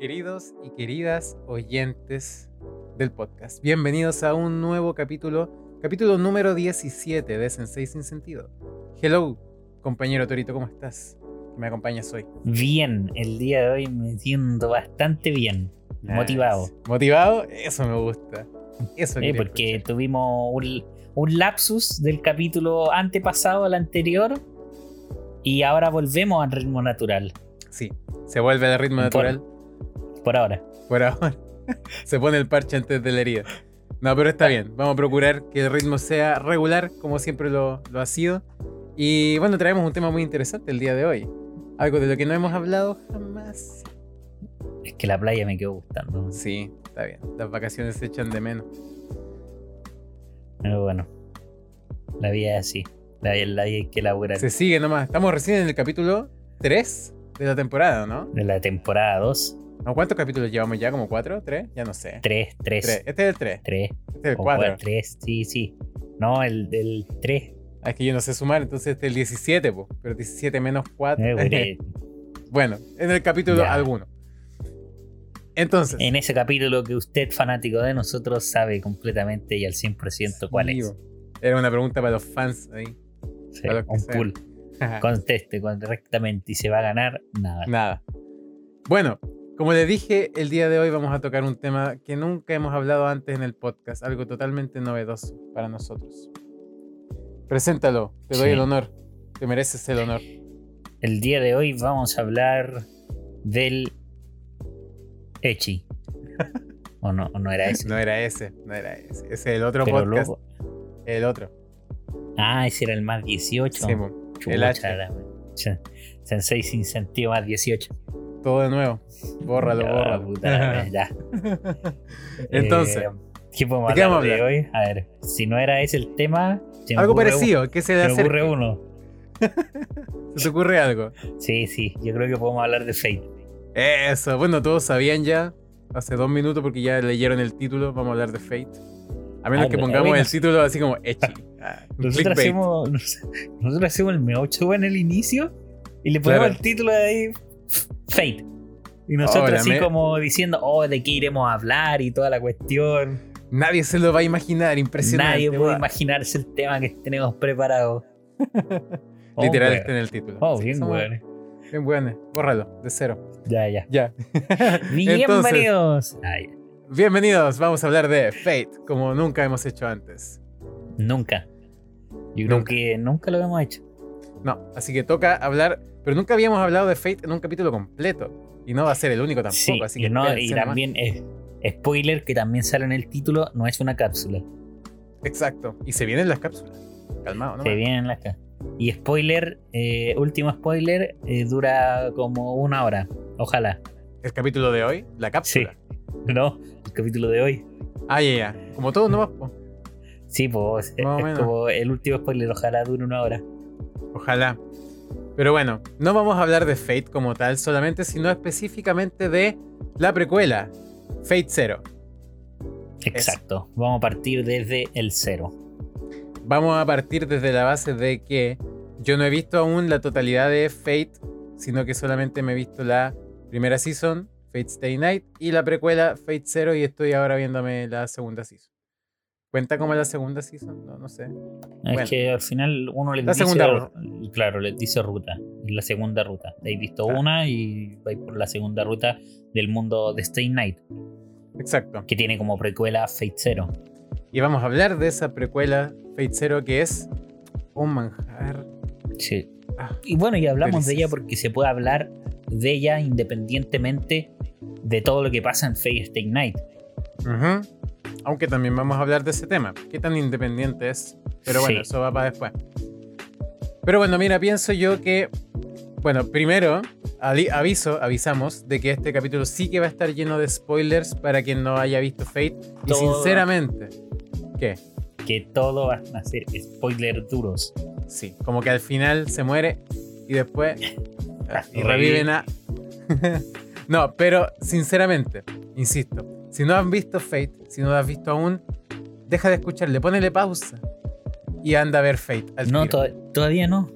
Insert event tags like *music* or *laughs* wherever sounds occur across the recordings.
queridos y queridas oyentes del podcast. Bienvenidos a un nuevo capítulo, capítulo número 17 de Sensei Sin Sentido. Hello, compañero Torito, ¿cómo estás? ¿Me acompañas hoy? Bien, el día de hoy me siento bastante bien, motivado. ¿Motivado? Eso me gusta. Eso porque tuvimos un, un lapsus del capítulo antepasado al anterior y ahora volvemos al ritmo natural. Sí, se vuelve al ritmo natural. Por ahora. Por ahora. *laughs* Se pone el parche antes de la herida. No, pero está bien. Vamos a procurar que el ritmo sea regular, como siempre lo, ha sido. Y bueno, traemos un tema muy interesante el día de hoy. Algo de lo que no hemos hablado jamás. Es que la playa me quedó gustando. Sí, está bien. Las vacaciones se echan de menos. Pero bueno, la vida es así. La, vida hay que laburar. Se sigue nomás. Estamos recién en el capítulo 3 de la temporada, ¿no? De la temporada 2. ¿Cuántos capítulos llevamos ya? ¿Como cuatro? ¿Tres? Ya no sé. Tres, tres. Este es el tres. Tres. Este es el cuatro. Tres, sí, sí. No, el del tres. Ah, es que yo no sé sumar, entonces este es el 17, po. pero 17 menos 4. Eh, *laughs* bueno, en el capítulo alguno. Entonces. En ese capítulo que usted, fanático de nosotros, sabe completamente y al 100% cuál es. Era una pregunta para los fans ahí. Sí, un pool. *laughs* Conteste correctamente y se va a ganar nada. Nada. Bueno, como les dije, el día de hoy vamos a tocar un tema que nunca hemos hablado antes en el podcast, algo totalmente novedoso para nosotros. Preséntalo, te doy el honor, te mereces el honor. El día de hoy vamos a hablar del Echi. *laughs* ¿O no, no era ese? no era ese, no era ese. Ese es el otro podcast. El otro. Ah, ese era el más 18. Sí, el H. Sensei sin sentido más 18. Todo de nuevo. Bórralo, bórralo. *laughs* ya. Entonces, eh, ¿qué podemos hablar, de hoy? A ver, si no era ese el tema. algo parecido, ¿qué se le Se me ocurre uno. *laughs* ¿Se te ocurre algo? Sí, sí, yo creo que podemos hablar de Fate. Eso, bueno, todos sabían ya hace dos minutos porque ya leyeron el título. Vamos a hablar de Fate. A menos ah, que pongamos el título así como Echi. *laughs* Ah, nosotros, hacemos, nosotros hacemos el meocho en el inicio y le ponemos el título de ahí Fate. Y nosotros así como diciendo, oh, de qué iremos a hablar y toda la cuestión. Nadie se lo va a imaginar, impresionante. Nadie puede imaginarse el tema que tenemos preparado. *laughs* Literal está en el título. Oh, bien bueno. Bien bueno. Bórralo, de cero. Ya, ya. Ya. *laughs* Bienvenidos. bienvenidos. Vamos a hablar de Fate, como nunca hemos hecho antes. Nunca. Yo creo que nunca lo hemos hecho. No, así que toca hablar pero nunca habíamos hablado de Fate en un capítulo completo. Y no va a ser el único tampoco. así que y también, es, spoiler que también sale en el título, no es una cápsula. Exacto. Y se vienen las cápsulas. Calmado, ¿no? Se vienen las cápsulas. Y spoiler, eh, último spoiler, eh, dura como una hora. Ojalá. ¿El capítulo de hoy? ¿La cápsula? Sí. *laughs* No, el capítulo de hoy. Ah, ya, ya. Como todo, ¿no? Sí, pues es como el último spoiler. Ojalá dure una hora. Ojalá. Pero bueno, no vamos a hablar de Fate como tal solamente, sino específicamente de la precuela, Fate Zero. Exacto, vamos a partir desde el cero. Vamos a partir desde la base de que yo no he visto aún la totalidad de Fate, sino que solamente me he visto la primera season, Fate Stay Night, y la precuela Fate Zero, y estoy ahora viéndome la segunda season. ¿Cuenta como la segunda season? No, no sé. Es que al final uno le dice. Segunda Claro, les dice ruta. Es la segunda ruta. He visto una y vais por la segunda ruta del mundo de Stay Night. Exacto. Que tiene como precuela Fate Zero. Y vamos a hablar de esa precuela Fate Zero que es un manjar. Sí. Ah, y bueno, y hablamos de ella porque se puede hablar de ella independientemente de todo lo que pasa en Fate Stay Night. Ajá aunque también vamos a hablar de ese tema. ¿Qué tan independiente es? Pero bueno, eso va para después. Pero bueno, mira, pienso yo que. Bueno, primero, aviso, avisamos de que este capítulo sí que va a estar lleno de spoilers para quien no haya visto Fate. Y sinceramente, ¿qué? Que todo va a ser spoilers duros. Sí, como que al final se muere y después *laughs* y reviven a. *laughs* no, pero sinceramente, insisto, si no han visto Fate, si no lo has visto aún, deja de escucharle, ponele pausa y anda a ver Fate. no, todavía no.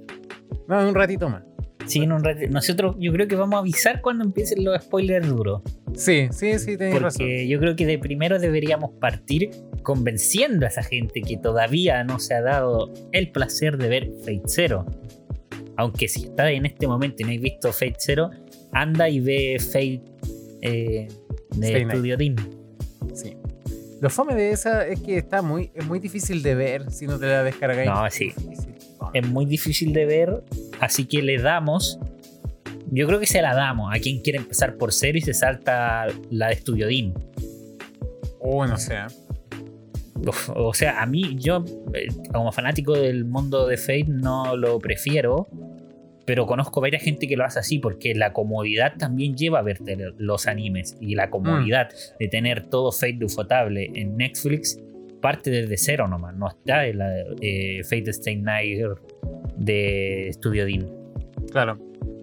No, un ratito más. Sí, nosotros yo creo que vamos a avisar cuando empiecen los spoilers duros. Sí, sí, sí, tenés Porque yo creo que de primero deberíamos partir convenciendo a esa gente que todavía no se ha dado el placer de ver Fate Zero. Aunque si está en este momento y no hay visto Fate Zero, anda y ve Fate eh, de Studio Dean. Sí. Lo fome de esa es que está muy, es muy difícil de ver si no te la descargas. No, sí. Es muy difícil de ver, así que le damos. Yo creo que se la damos a quien quiere empezar por cero y se salta la de Studio Dean. Oh, no sé. O sea, a mí, yo, eh, como fanático del mundo de Fate, no lo prefiero pero conozco varias gente que lo hace así porque la comodidad también lleva a ver los animes y la comodidad mm. de tener todo Fate Ufotable en Netflix parte desde cero nomás, no está en la eh, Fate Stay Night de Studio Dean. Claro,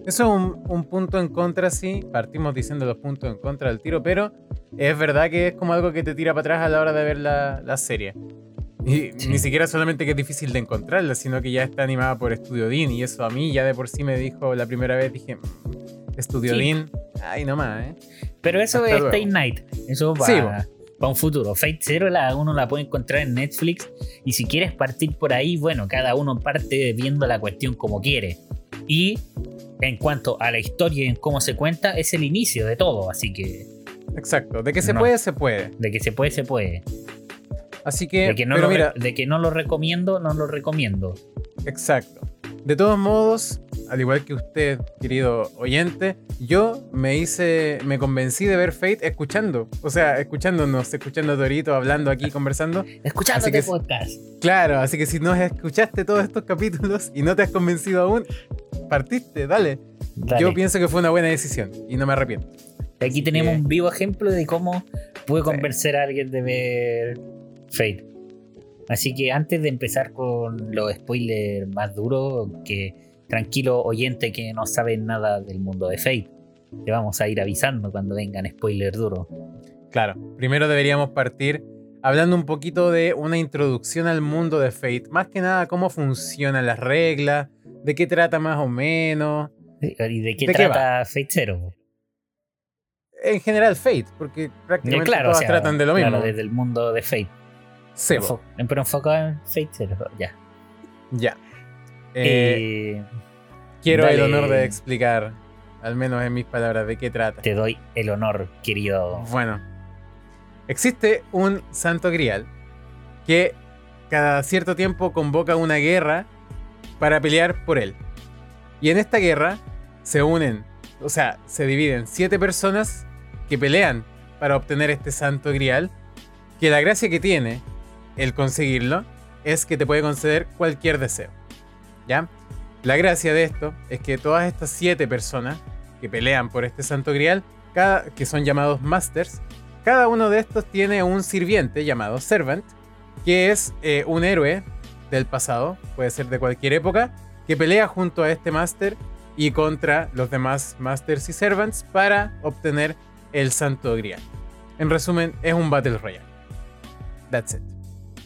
eso es un, punto en contra, sí, partimos diciendo los puntos en contra del tiro, pero es verdad que es como algo que te tira para atrás a la hora de ver la, la serie. Y ni siquiera solamente que es difícil de encontrarla, sino que ya está animada por Studio Dean. Y eso a mí ya de por sí me dijo la primera vez, dije, mm, Studio Dean, ay nomás, ¿eh? Pero eso es Stay Night, eso va, para un futuro. Fate Zero la, uno la puede encontrar en Netflix. Y si quieres partir por ahí, bueno, cada uno parte viendo la cuestión como quiere. Y en cuanto a la historia y en cómo se cuenta, es el inicio de todo, así que... Exacto, de que se puede, se puede. De que se puede, se puede. Así que. De que, no lo, mira, de que no lo recomiendo, no lo recomiendo. Exacto. De todos modos, al igual que usted, querido oyente, yo me hice, me convencí de ver Fate escuchando. O sea, escuchándonos, escuchando a Torito, hablando aquí, conversando. Escuchando este podcast. Claro, así que si no escuchaste todos estos capítulos y no te has convencido aún, partiste, dale. Yo pienso que fue una buena decisión y no me arrepiento. Aquí tenemos un vivo ejemplo de cómo puede convencer a alguien de ver Fate. Así que antes de empezar con los spoilers más duros, que tranquilo oyente que no sabe nada del mundo de Fate, te vamos a ir avisando cuando vengan spoilers duros. Claro, primero deberíamos partir hablando un poquito de una introducción al mundo de Fate, más que nada cómo funcionan las reglas, de qué trata más o menos. ¿Y de qué trata Fate Zero? En general Fate, porque prácticamente todas tratan de lo mismo. desde el mundo de Fate. Sebo. Pero enfocado en Fate ya. Ya. Eh, quiero el honor de explicar, al menos en mis palabras, de qué trata. Te doy el honor, querido. Bueno, existe un santo grial que cada cierto tiempo convoca una guerra para pelear por él. Y en esta guerra se unen, o sea, se dividen siete personas que pelean para obtener este santo grial. Que la gracia que tiene el conseguirlo es que te puede conceder cualquier deseo. ¿Ya? La gracia de esto es que todas estas siete personas que pelean por este santo grial, cada, que son llamados masters, cada uno de estos tiene un sirviente llamado servant, que es eh, un héroe del pasado, puede ser de cualquier época, que pelea junto a este master y contra los demás masters y servants para obtener el santo grial. En resumen, es un Battle Royale. That's it.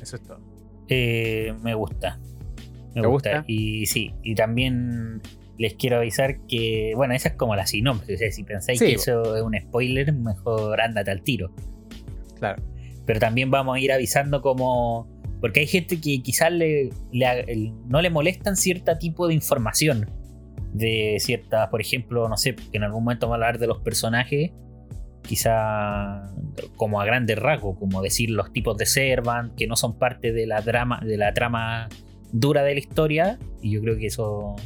Eso es todo. Eh, me gusta. Me gusta? Y sí, y también les quiero avisar que, bueno, esa es como la sinopsis. si pensáis que eso es un spoiler, mejor ándate al tiro. Claro. Pero también vamos a ir avisando como. Porque hay gente que quizás le, no le molestan cierto tipo de información. De ciertas, por ejemplo, no sé, que en algún momento vamos a hablar de los personajes quizá como a grandes rasgos, como decir los tipos de Servant, que no son parte de la, drama, de la trama dura de la historia, y yo creo que eso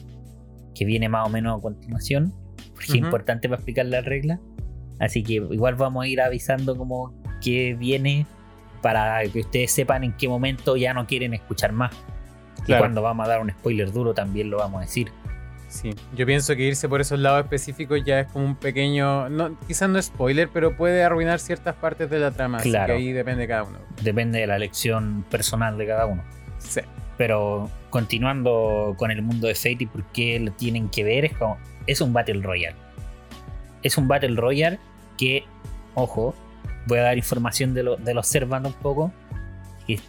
que viene más o menos a continuación, porque es importante para explicar la regla. Así que igual vamos a ir avisando como que viene para que ustedes sepan en qué momento ya no quieren escuchar más. Y cuando vamos a dar un spoiler duro también lo vamos a decir. Sí, yo pienso que irse por esos lados específicos ya es como un pequeño, no, quizás no spoiler, pero puede arruinar ciertas partes de la trama. Claro. Así que ahí depende de cada uno. Depende de la elección personal de cada uno. Sí. Pero continuando con el mundo de Fate y por qué lo tienen que ver, es como, es un Battle Royale. Es un Battle Royale que, ojo, voy a dar información de, lo, de los un poco.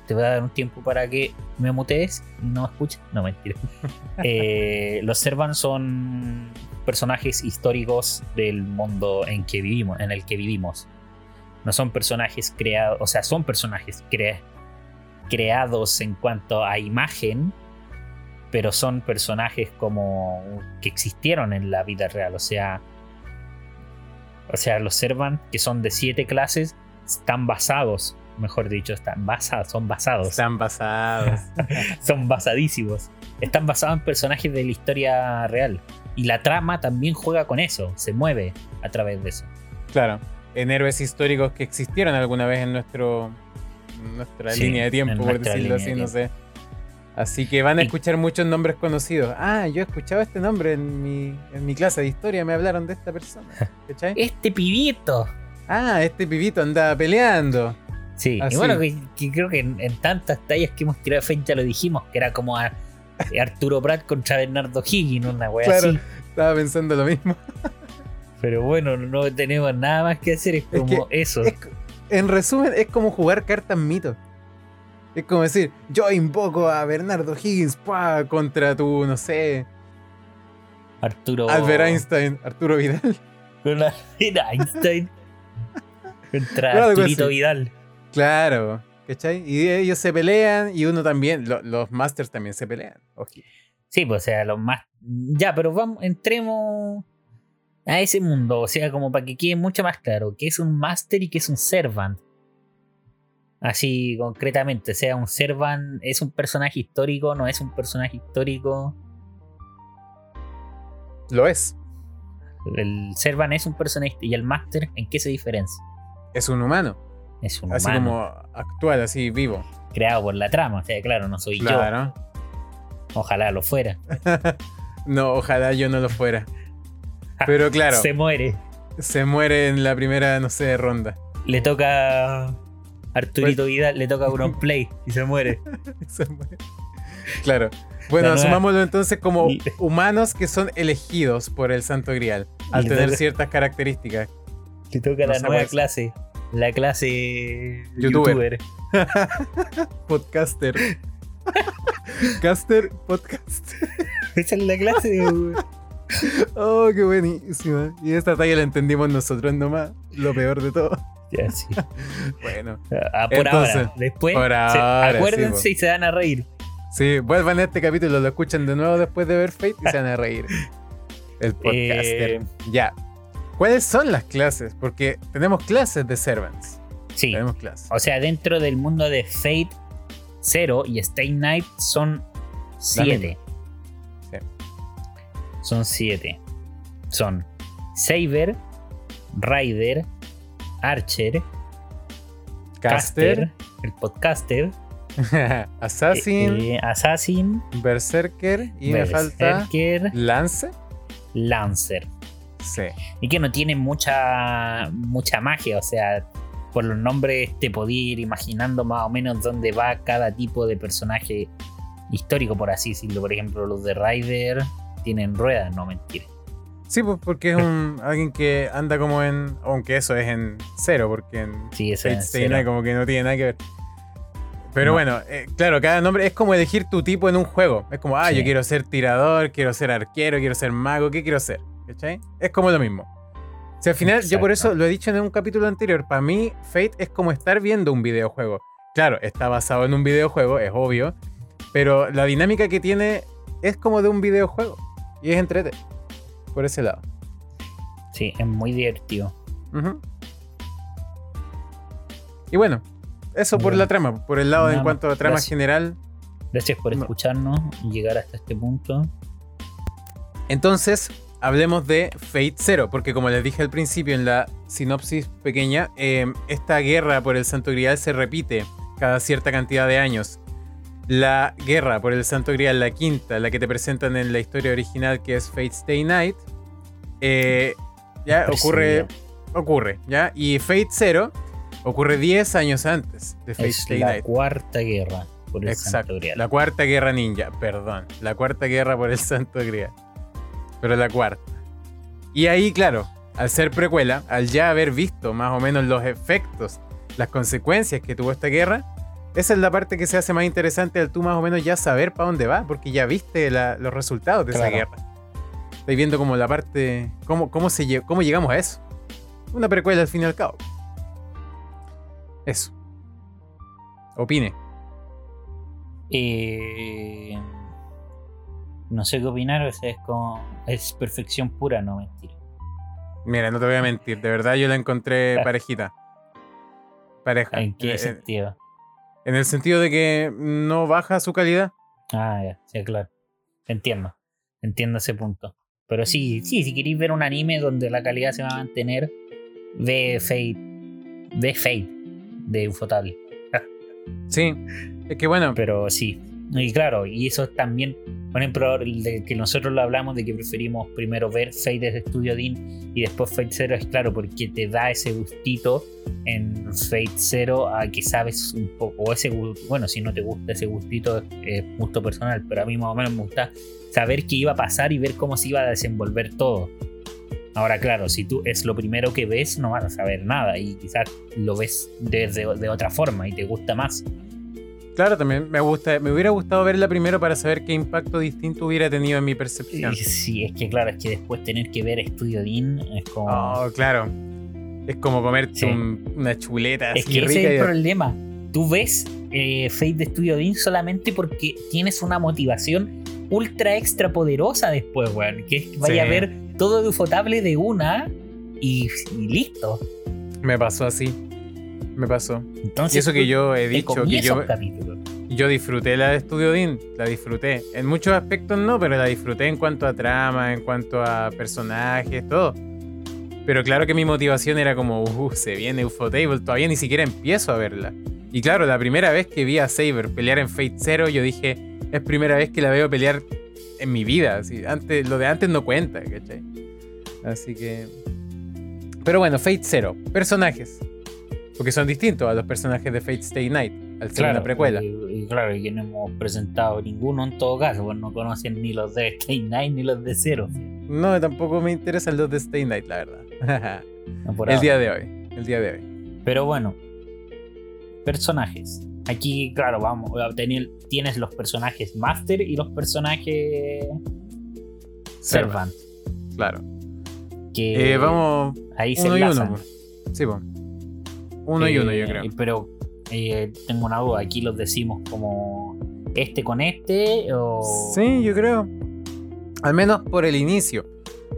Te voy a dar un tiempo para que me mutees y no escuches. No, mentira. *laughs* Eh, los Servants son personajes históricos del mundo en que vivimos, en el que vivimos. No son personajes creados, o sea, son personajes creados en cuanto a imagen, pero son personajes como que existieron en la vida real. O sea, o sea, los Servants, que son de siete clases, están basados, mejor dicho, están basados, son basados. Están basados. *laughs* son basadísimos. Están basados en personajes de la historia real. Y la trama también juega con eso, se mueve a través de eso. Claro, en héroes históricos que existieron alguna vez en nuestro nuestra línea de tiempo, por decirlo así, no sé. Así que van a escuchar muchos nombres conocidos. Ah, yo he escuchado este nombre en mi, en mi clase de historia, me hablaron de esta persona. *laughs* este pibito. Ah, este pibito andaba peleando. Sí, y bueno, que, creo que en, tantas tallas que hemos tirado de ya lo dijimos, que era como Arturo Prat contra Bernardo Higgins, una wea claro, Estaba pensando lo mismo. *laughs* Pero bueno, no tenemos nada más que hacer, es como eso. en resumen, es como jugar cartas mito. Es como decir, yo invoco a Bernardo Higgins contra tu, no sé. Arturo. Albert Einstein, Arturo Vidal. *laughs* Contra Einstein. contra Arturito Vidal. Claro, ¿cachai? Y ellos se pelean y uno también, los Masters también se pelean. Sí, pues o sea, los más. Ya, pero vamos, entremos a ese mundo, o sea, como para que quede mucho más claro, qué es un Master y qué es un Servant. Así concretamente, sea un Servan es un personaje histórico, no es un personaje histórico. Lo es. El Servan es un personaje y el Master, ¿en qué se diferencia? Es un humano. Es un así como actual, así vivo. Creado por la trama, o sea, claro, no soy claro. yo. Ojalá lo fuera. *laughs* no, ojalá yo no lo fuera. Pero claro. se muere. Se muere en la primera, no sé, ronda. Le toca Arturito pues- Vidal le toca un *laughs* play y se muere. *laughs* se muere. Claro. Bueno, asumámoslo entonces como humanos que son elegidos por el Santo Grial, al tener ciertas características. Le toca la nueva clase, la clase youtuber. *laughs* Podcaster. *laughs* Caster, podcast. *laughs* Esa es la clase. oh, qué buenísima. Y esta talla la entendimos nosotros nomás, lo peor de todo. bueno. Ah, por ahora. Después, acuérdense y se van a reír. Sí, vuelvan a este capítulo, lo escuchan de nuevo después de ver Fate y se van a reír. El podcaster. Eh, ya. ¿Cuáles son las clases? Porque tenemos clases de Servants. Sí. Tenemos clases. O sea, dentro del mundo de Fate Zero y Stay Night son siete. Sí. Son siete. Son Saber, Rider, Archer, Caster, el podcaster, *laughs* Assassin, eh, Assassin, Berserker y me falta Lance. Lancer. Sí. Y que no tiene mucha mucha magia, o sea, por los nombres te podía ir imaginando más o menos dónde va cada tipo de personaje histórico, por así decirlo. Por ejemplo, los de Rider tienen ruedas, no mentir. Sí, pues porque es un *laughs* alguien que anda como en. Aunque eso es en cero, porque en sí, Fate como que no tiene nada que ver. Pero bueno, eh, claro, cada nombre es como elegir tu tipo en un juego. Es como, ah, yo quiero ser tirador, quiero ser arquero, quiero ser mago, ¿qué quiero ser? ¿Cachai? Es como lo mismo. Sea, al final, yo por eso lo he dicho en un capítulo anterior, para mí Fate es como estar viendo un videojuego. Claro, está basado en un videojuego, es obvio, pero la dinámica que tiene es como de un videojuego y es entrete por ese lado. Sí, es muy divertido. Y bueno, eso por la trama, por el lado en cuanto a trama general. Gracias por escucharnos y llegar hasta este punto. Entonces, hablemos de Fate Zero, porque como les dije al principio en la sinopsis pequeña, em, esta guerra por el Santo Grial se repite cada cierta cantidad de años. La guerra por el Santo Grial, la quinta, la que te presentan en la historia original que es Fate Stay Night, eh, ya ocurre, ocurre, ¿ya? Y Fate Zero ocurre 10 años antes de Fate es la cuarta guerra por el Santo Grial. La cuarta guerra ninja, perdón. La cuarta guerra por el Santo Grial. Pero la cuarta. Y ahí, claro, al ser precuela, al ya haber visto más o menos los efectos, las consecuencias que tuvo esta guerra, esa es la parte que se hace más interesante al tú más o menos ya saber para dónde va, porque ya viste los resultados de esa guerra. Estáis viendo como la parte, cómo, cómo, se, cómo llegamos a eso. Una precuela al fin y al cabo. Eso. Opine. Eh, no sé qué opinar, es como. Es perfección pura, no mentira. Mira, no te voy a mentir, de verdad yo la encontré *laughs* parejita. Pareja. ¿En qué eh, sentido? En el sentido de que no baja su calidad. Ah, ya, sí, claro. Entiendo. Entiendo ese punto. Pero sí, sí, si queréis ver un anime donde la calidad se va a mantener, ve Fate. Ve Fate de Ufotable. *laughs* sí, es que bueno. Pero sí, y claro, y eso también, por ejemplo, de que nosotros lo hablamos de que preferimos primero ver Fate desde Studio Dean y después Fate Zero, es claro, porque te da ese gustito en Fate Zero a que sabes un poco, o ese, bueno, si no te gusta ese gustito, es gusto personal, pero a mí más o menos me gusta saber qué iba a pasar y ver cómo se iba a desenvolver todo. Ahora, claro, si tú es lo primero que ves, no vas a saber nada y quizás lo ves desde de otra forma y te gusta más. Claro, también me gusta, me hubiera gustado verla primero para saber qué impacto distinto hubiera tenido en mi percepción. Sí, es que claro, es que después tener que ver Estudio Dean es como. Oh, claro. Es como comerte una chuleta. Es que ese es el problema. Tú ves eh, Fate de Studio Dean solamente porque tienes una motivación ultra extra poderosa después, weón. Que vaya a ver todo de Ufotable de una y, y listo. Me pasó así me pasó. y eso que yo he dicho que yo, yo disfruté la de Studio Dean, la disfruté. En muchos aspectos no, pero la disfruté en cuanto a trama, en cuanto a personajes, todo. Pero claro que mi motivación era como, uh, se viene Ufotable, todavía ni siquiera empiezo a verla. Y claro, la primera vez que vi a Saber pelear en Fate Zero, yo dije, es primera vez que la veo pelear en mi vida. Así, antes, lo de antes no cuenta, ¿cachai? Así que... Pero bueno, Fate Zero, personajes. Porque son distintos a los personajes de Fate Stay Night, al ser una precuela. Y, claro, y que no hemos presentado ninguno en todo caso, pues no conocen ni los de Stay Night ni los de Zero. No, tampoco me interesan los de Stay Night, la verdad. *laughs* el día de hoy, el día de hoy. Pero bueno, personajes. Aquí, claro, vamos, tienes los personajes Master y los personajes Servant. Claro. Que eh, vamos ahí se enlazan. Sí, bueno. Uno y uno, yo eh, creo. Pero eh, tengo una duda, aquí los decimos como este con este o... Sí, yo creo. Al menos por el inicio.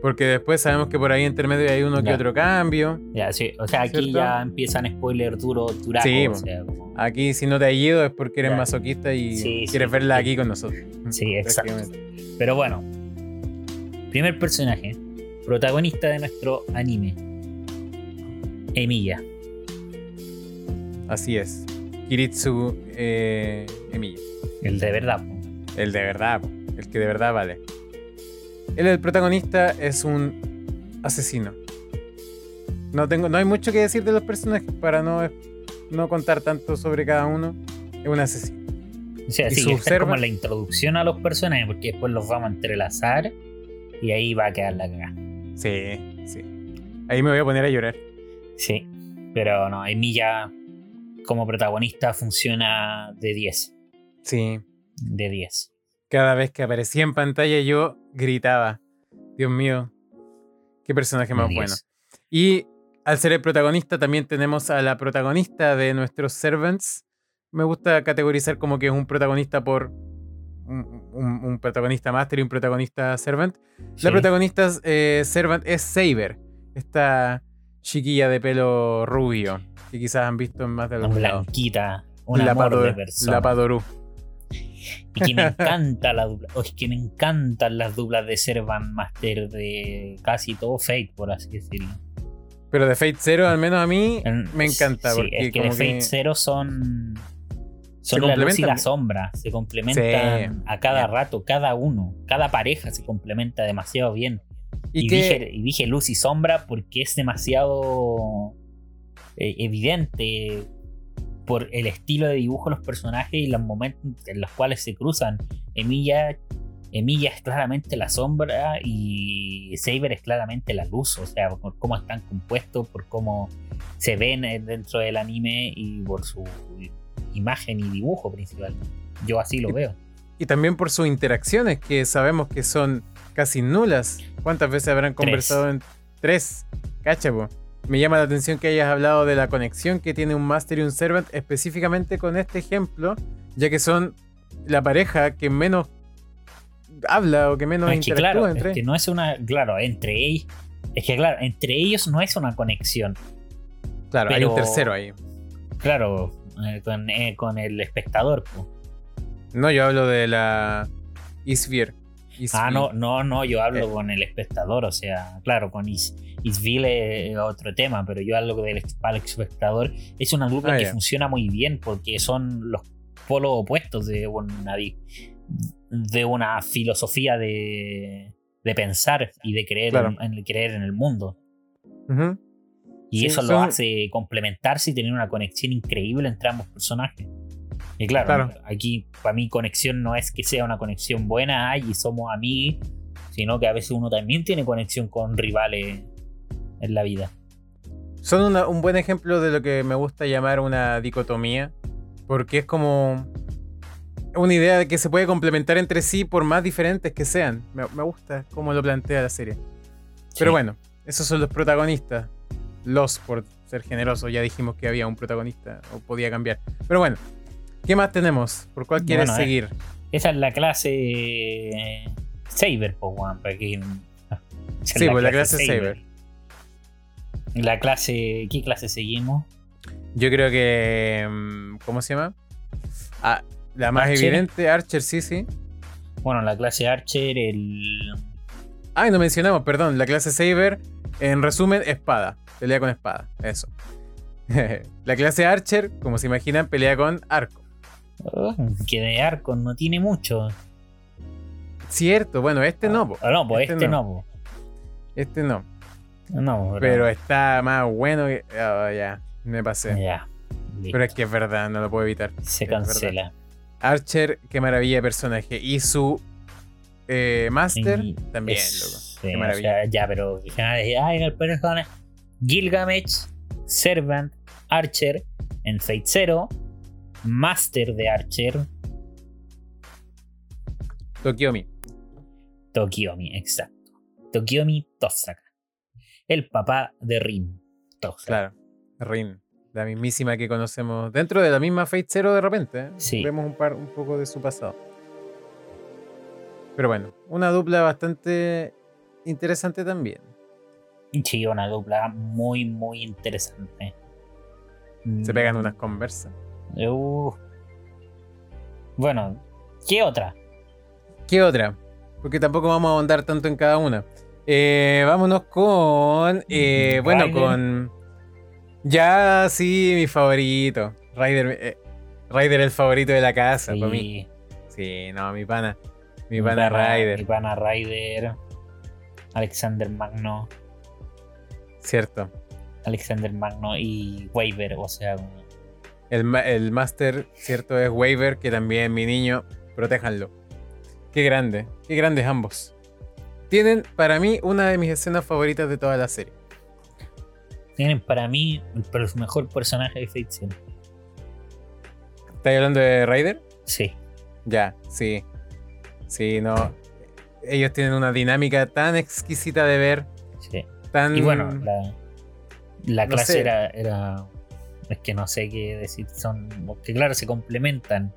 Porque después sabemos que por ahí intermedio hay uno que otro cambio. Ya, sí. O sea, aquí ya empiezan spoiler duro, duraco. Sí, aquí si no te ido es porque eres masoquista y quieres verla aquí con nosotros. Sí, *laughs* exacto. Pero bueno. Primer personaje. Protagonista de nuestro anime. Emilia. Así es. Kiritsu eh, Emilia. El de verdad. El de verdad, el que de verdad vale. Él, el protagonista, es un asesino. No, tengo, no hay mucho que decir de los personajes para no, no contar tanto sobre cada uno. Es un asesino. O sea, sí, es como la introducción a los personajes, porque después los vamos a entrelazar y ahí va a quedar la cagada. Sí, sí. Ahí me voy a poner a llorar. Sí, pero no, Emilia como protagonista funciona de 10. Sí. De 10. Cada vez que aparecía en pantalla yo gritaba, Dios mío, qué personaje más bueno. Y al ser el protagonista también tenemos a la protagonista de nuestros Servants. Me gusta categorizar como que es un protagonista por un, protagonista Master y un protagonista Servant. La protagonista eh, Servant es Saber, esta chiquilla de pelo rubio que quizás han visto en más de algún Una blanquita, una amor de persona. La Padorú. Y que me *laughs* encanta la dupla. es que me encantan las duplas de Servan Master de casi todo Fate, por así decirlo. Pero de Fate Zero, al menos a mí, me encanta. Sí, es que de Fate Zero son. Son la luz y la sombra. Se complementan a cada rato, cada uno. Cada pareja se complementa demasiado bien. Y, dije, y dije luz y sombra porque es demasiado eh, evidente por el estilo de dibujo de los personajes y los momentos en los cuales se cruzan. Emilia, Emilia es claramente la sombra y Saber es claramente la luz, o sea, por cómo están compuestos, por cómo se ven dentro del anime y por su imagen y dibujo principal. Yo así lo veo. Y también por sus interacciones, que sabemos que son casi nulas. ¿Cuántas veces habrán conversado en tres? Cachapo. Me llama la atención que hayas hablado de la conexión que tiene un Master y un Servant, específicamente con este ejemplo, ya que son la pareja que menos habla o que menos es que claro, entre es que no es una, claro, entre ellos, es que claro, entre ellos no es una conexión. Claro, hay un tercero ahí. Claro, eh, eh, con, el espectador. No, yo hablo de la Isvir. Ah, no, no, no, yo hablo eh. con el espectador, o sea, claro, con Is, Isville es otro tema, pero yo hablo del espectador. Es una dupla ah, que funciona muy bien porque son los polos opuestos de una, de una filosofía de, de pensar y de creer, en, creer en el mundo. Y eso lo hace complementarse y tener una conexión increíble entre ambos personajes. Y claro, aquí para mí conexión no es que sea una conexión buena y somos amigos, sino que a veces uno también tiene conexión con rivales en la vida. Son un buen ejemplo de lo que me gusta llamar una dicotomía, porque es como una idea de que se puede complementar entre sí por más diferentes que sean. Me, gusta cómo lo plantea la serie. Pero bueno, esos son los protagonistas. Los, por ser generoso, ya dijimos que había un protagonista o podía cambiar. Pero bueno, ¿qué más tenemos? ¿Por cuál quieres eh, seguir? esa es la clase Saber, pues, para que. Sí, pues la clase Saber. La clase. ¿Qué clase seguimos? Yo creo que. Mm, ¿Cómo se llama? Ah, la más evidente, Archer, sí, sí. Bueno, la clase Archer, el. Ay, no mencionamos, perdón. La clase Saber, en resumen, espada. Pelea con espada. Eso. *laughs* la clase Archer, como se imaginan, pelea con arco. Oh, que de arco no tiene mucho. Cierto, bueno, este no. Ah, no, este, no. Este no. No, pero... está más bueno que. Oh, ya, me pasé. Ya. Pero es que es verdad, no lo puedo evitar. Se cancela. Archer, qué maravilla de personaje. Y su eh, Master también, loco. qué maravilla. ya, pero el personaje. Gilgamesh, Servant, Archer, en Fate Zero, Master de Archer. Tokiomi. Tokiomi, exacto. Tokiomi Tosaka. El papá de Rin. Tosaka. Claro, Rin la mismísima que conocemos dentro de la misma Fate Zero de repente. ¿eh? Vemos un, par, un poco de su pasado. Pero bueno, una dupla bastante interesante también. Sí, una dupla muy, muy interesante. Se pegan unas conversas. Uh. Bueno, ¿qué otra? ¿Qué otra? Porque tampoco vamos a ahondar tanto en cada una. Eh, vámonos con. Eh, bueno, con ya, sí, mi favorito. Ryder, eh, el favorito de la casa, sí. para mí. Sí, no, mi pana. Mi, pana, Ryder. Mi pana Ryder. Alexander Magno. Cierto. Alexander Magno y Waver, o sea. El, el Master, cierto, es Waver, que también mi niño, protéjanlo. Qué grande, qué grandes ambos. Tienen para mí una de mis escenas favoritas de toda la serie tienen para mí el mejor personaje de Fate Zero. ¿Estás hablando de Raider? Sí. Ya, sí. Sí, no. Ellos tienen una dinámica tan exquisita de ver. Sí. Tan... Y bueno, la, clase era, era, Es que no sé qué decir. Son. Que claro, se complementan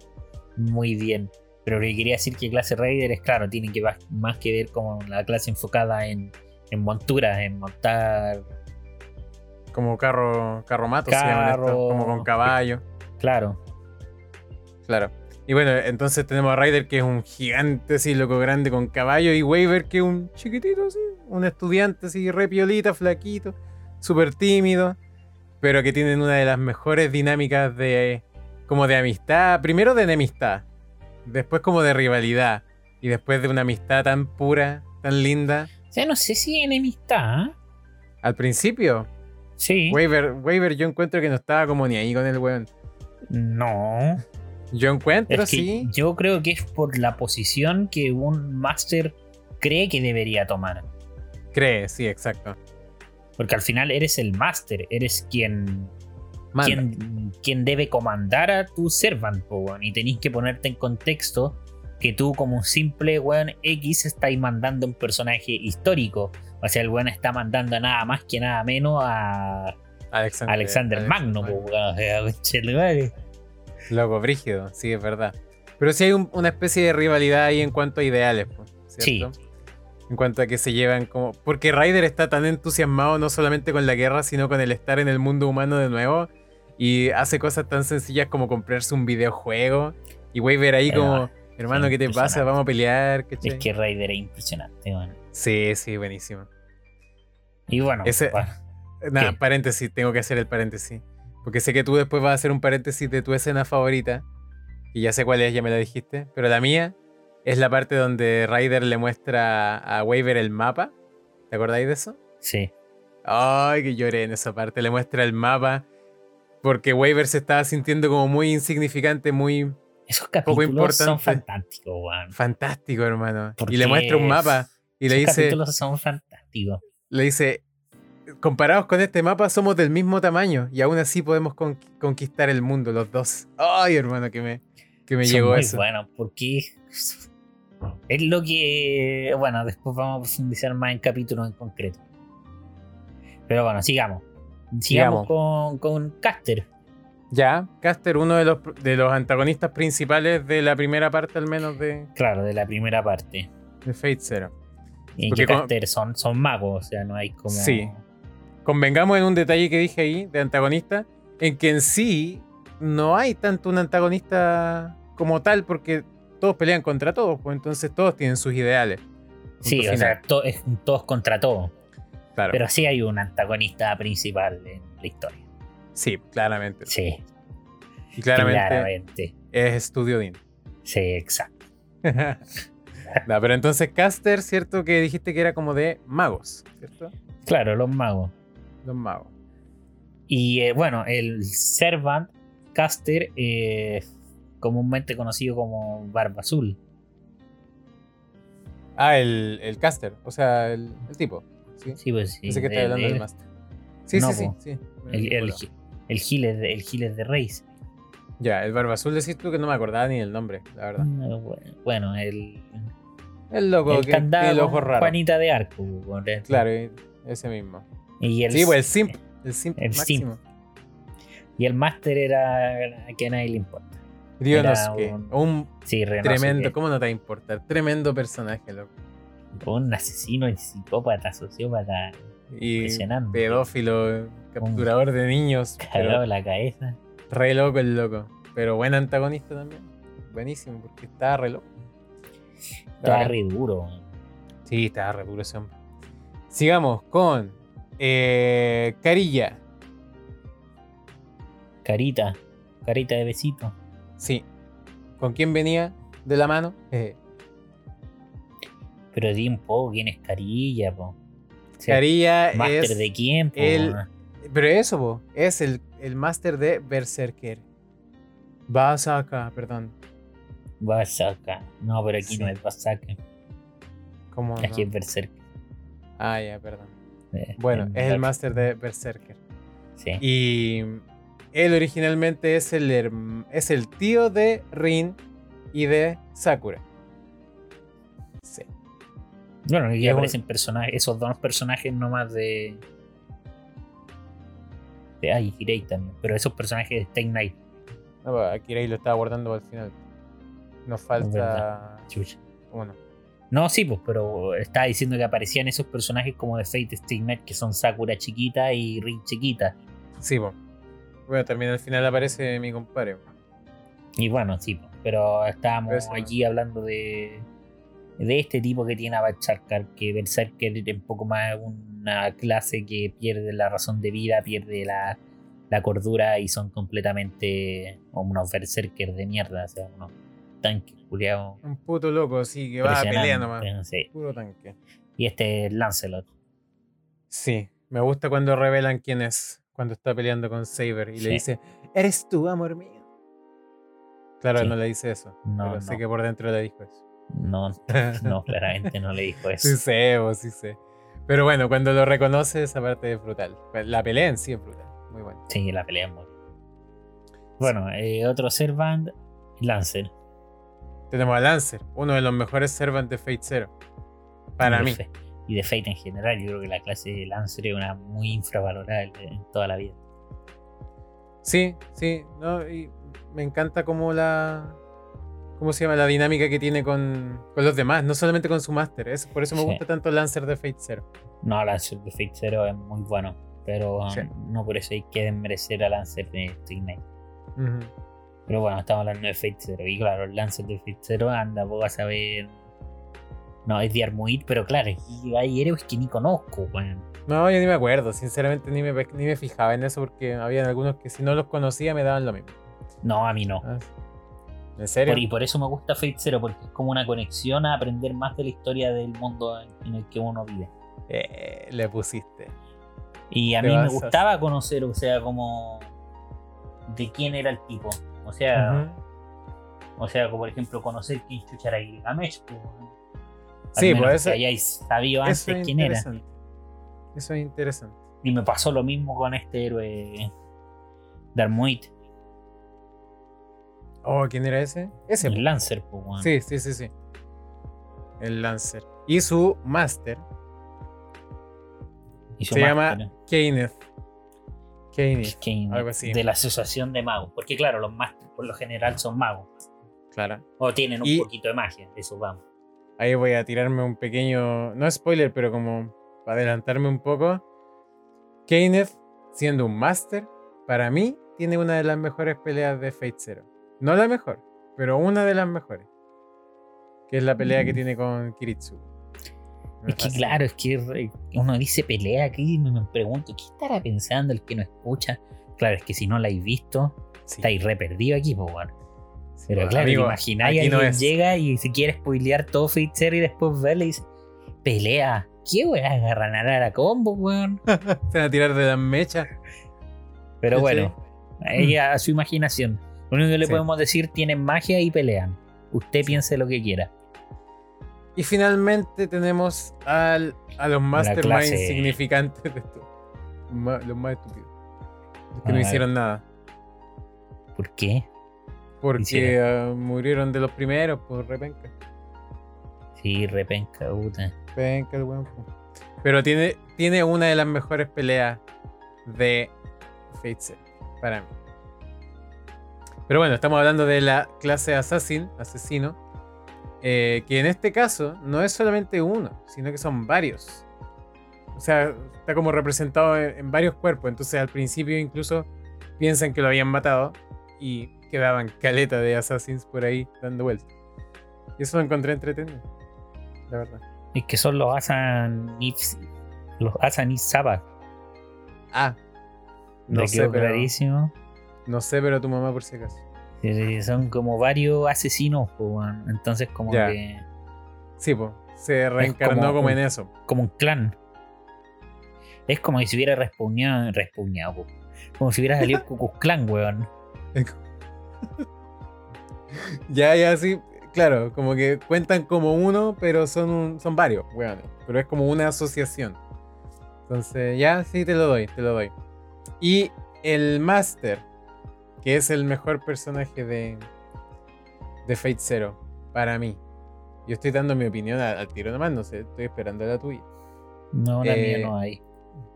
muy bien. Pero lo que quería decir que clase Raider es claro, tiene que más que ver como la clase enfocada en, en monturas, en montar como carro, carro mato, como con caballo. Claro. Claro. Y bueno, entonces tenemos a Ryder que es un gigante así, loco grande con caballo, y Waver que es un chiquitito así, un estudiante así, re piolita, flaquito, súper tímido, pero que tienen una de las mejores dinámicas de como de amistad, primero de enemistad, después como de rivalidad, y después de una amistad tan pura, tan linda. O sea, no sé si enemistad. ¿eh? Al principio, Sí. Waver, yo encuentro que no estaba como ni ahí con el weón. No. Yo encuentro, sí. Yo creo que es por la posición que un máster cree que debería tomar. Cree, sí, exacto. Porque al final eres el máster, eres quien quién, debe comandar a tu servant, y tenéis que ponerte en contexto que tú como un simple weón X estáis mandando un personaje histórico. O sea, el weón está mandando nada más que nada menos a Alexander, Alexander Magno, Loco, brígido, sí, es verdad. Pero sí hay una especie de rivalidad ahí en cuanto a ideales, ¿cierto? Sí. En cuanto a que se llevan como. Porque Ryder está tan entusiasmado no solamente con la guerra, sino con el estar en el mundo humano de nuevo. Y hace cosas tan sencillas como comprarse un videojuego. Y ver ahí como, hermano, ¿qué te pasa? Vamos a pelear. Es que Ryder es impresionante, bueno. Sí, sí, buenísimo. Y bueno, Ese, nada, paréntesis, tengo que hacer el paréntesis. Porque sé que tú después vas a hacer un paréntesis de tu escena favorita. Y ya sé cuál es, ya me la dijiste. Pero la mía es la parte donde Ryder le muestra a Waver el mapa. ¿Te acordáis de eso? Sí. Ay, que lloré en esa parte. Le muestra el mapa. Porque Waver se estaba sintiendo como muy insignificante, muy. Esos capítulos poco importante. son fantásticos, Juan. Fantástico, hermano. Y le muestra un mapa. Y le dice. Capítulos son fantásticos. Le dice: comparados con este mapa, somos del mismo tamaño. Y aún así podemos conquistar el mundo, los dos. Ay, hermano, que me, que me llegó eso. Bueno, porque es lo que, bueno, después vamos a profundizar más en capítulos en concreto. Pero bueno, sigamos. Sigamos, Con, con, Caster. Ya, Caster, uno de los, de los antagonistas principales de la primera parte, al menos de. Claro, de la primera parte. De Fate Zero. Y que Caster son, son magos, o sea, no hay como. Sí. Convengamos en un detalle que dije ahí, de antagonista, en que en sí no hay tanto un antagonista como tal, porque todos pelean contra todos, pues entonces todos tienen sus ideales. Sí, o sea, es todos contra todos. Claro. Pero sí hay un antagonista principal en la historia. Sí, claramente. Sí. Y claramente, es Studio Dean. Sí, exacto. *laughs* no, pero entonces Caster, ¿cierto? Que dijiste que era como de magos, ¿cierto? Claro, los magos. Los magos. Y eh, bueno, el Servant Caster eh, comúnmente conocido como Barba Azul. Ah, el, el caster, o sea, el, tipo. Sí, pues sí. Pensé que está hablando del master. Sí, sí, sí, sí, El, el, el Giles de, el de Reis. Ya, el Barba Azul decís tú que no me acordaba ni el nombre, la verdad. Bueno, el. El loco que tiene el ojo raro. Juanita de Arco. Claro, ese mismo. Y el, sí, pues el Simp. El Simp el máximo. Simp. Y el Master era a que a nadie le importa. Rionosuke. Un, un tremendo, ¿cómo no te va a importar? Tremendo personaje, loco. Un asesino y psicópata, sociópata. Y pedófilo, capturador de niños. Cagado la cabeza. Re loco el loco. Pero buen antagonista también. Buenísimo, porque estaba re loco. Estaba re duro. Sí, estaba re duro ese hombre. Sigamos con eh, Carilla. Carita. Carita de besito. Sí. ¿Con quién venía de la mano? Eh. Pero di un poco quién es Carilla, po. Carilla ¿Máster de quién, po? El, pero eso, po, es el, el máster de Berserker. Basaka, perdón. Basaka. No, pero aquí no es Basaka. ¿Cómo Aquí es Berserker. Ah, ya, perdón. Eh, bueno, es el máster de Berserker. Sí. Y él originalmente es el, es el tío de Rin y de Sakura. Sí. Bueno, aquí aparecen personajes, esos dos personajes nomás de. de ay, Hirei también. Pero esos personajes de Stay Night. No, pues, aquí Hirei lo estaba guardando al final. Nos falta. Bueno. No, sí, pues, pero estaba diciendo que aparecían esos personajes como de Fate Stay Night que son Sakura chiquita y Rin chiquita. Sí, pues. Bueno, también al final aparece mi compadre. Y bueno, sí, pero estábamos allí hablando de, de este tipo que tiene a Bacharkar, que Berserker es un poco más una clase que pierde la razón de vida, pierde la, la cordura y son completamente unos Berserker de mierda, o sea, unos tanques culiados. Un puto loco, sí, que va a pelear nomás. Puro tanque. Y este es Lancelot. Sí, me gusta cuando revelan quién es cuando está peleando con Saber y le dice, eres tú, amor mío. Claro, no le dice eso, no, pero sé que por dentro le dijo eso. No, *laughs* no, claramente no le dijo eso. sí sé, vos sí sé. Pero bueno, cuando lo reconoce, esa parte es brutal. La pelea en sí es brutal, muy buena. Sí, la pelea es muy Bueno, eh, otro Servant, Lancer. Tenemos a Lancer, uno de los mejores Servants de Fate Zero. Para mí. Y de Fate en general, yo creo que la clase de Lancer es una muy infravalorada en toda la vida. Sí, sí, no, y me encanta como la. ¿Cómo se llama? La dinámica que tiene con, con los demás, no solamente con su máster. Por eso me gusta tanto Lancer de Fate Zero. No, Lancer de Fate Zero es muy bueno, pero um, no por eso hay que desmerecer a Lancer de Street Pero bueno, estamos hablando de Fate Zero. Y claro, el Lancer de Fate Zero anda, vos vas a ver. No, es de Armoid, pero claro, hay héroes que ni conozco, weón. No, yo ni me acuerdo, sinceramente ni me, ni me fijaba en eso porque había algunos que si no los conocía me daban lo mismo. No, a mí no. Ah, ¿En serio? y por eso me gusta Fate Zero, porque es como una conexión a aprender más de la historia del mundo en el que uno vive. Eh, le pusiste. Y a mí me gustaba conocer, o sea, como de quién era el tipo. O sea, o sea, como por ejemplo, conocer quién chucha era Gilgamesh. Pues, sí, pues eso. Que hayáis sabido antes quién era. Eso es interesante. Y me pasó lo mismo con este héroe Darmuit. Oh, ¿quién era ese? Ese. El Lancer, pues, Sí, sí, sí, sí. El Lancer. Y su su se llama Kenneth. Kenneth. Algo así. De la Asociación de Magos. Porque, claro, los Masters por lo general son magos. Claro. O tienen un poquito de magia, eso vamos. Ahí voy a tirarme un pequeño. No spoiler, pero como para adelantarme un poco. Kenneth, siendo un Master, para mí tiene una de las mejores peleas de Fate Zero. No la mejor, pero una de las mejores. Que es la pelea que mm. tiene con Kiritsu. es que claro, es que uno dice pelea aquí y me pregunto, ¿qué estará pensando el que no escucha? Claro, es que si no la habéis visto, estáis re perdido aquí, pues bueno. Pero claro, amigo, imagináis alguien no llega y si quiere spoilear todo Fate Zero y después verle y dice, pelea. ¿Qué weón? Agarran a la combo, weón. *laughs* Se van a tirar de la mecha. Pero bueno, ella a su imaginación. Lo único que le podemos decir, tienen magia y pelean. Usted piense lo que quiera. Y finalmente tenemos al, a los Master más insignificantes de esto. Los más estúpidos. Los que no hicieron nada. ¿Por qué? Porque ah, murieron de los primeros, por repenca. Sí, repenca, puta. Repenca el weón. Pero tiene, tiene una de las mejores peleas de Fate para mí. Pero bueno, estamos hablando de la clase Assassin, asesino, eh, que en este caso no es solamente uno, sino que son varios. O sea, está como representado en, varios cuerpos. Entonces al principio incluso piensan que lo habían matado y quedaban caleta de assassins por ahí dando vueltas. Y eso lo encontré entretenido, la verdad. Es que son los Asan los Asan Saba. Ah, no sé, pero, no sé, pero tu mamá por si acaso. son como varios asesinos, entonces como que... Sí, pues, se reencarnó como, en eso. Como un clan. Es como si hubiera respugnado, respugnado como si hubiera salido *laughs* Cucus Clan, weón. *laughs* ya, ya, sí, claro, como que cuentan como uno, pero son, son varios, weón. Pero es como una asociación. Entonces, ya, sí, te lo doy, te lo doy. Y el Master, que es el mejor personaje de, de Fate Zero, para mí. Yo estoy dando mi opinión al, tiro nomás, no sé, estoy esperando la tuya. No, la mía eh, no hay.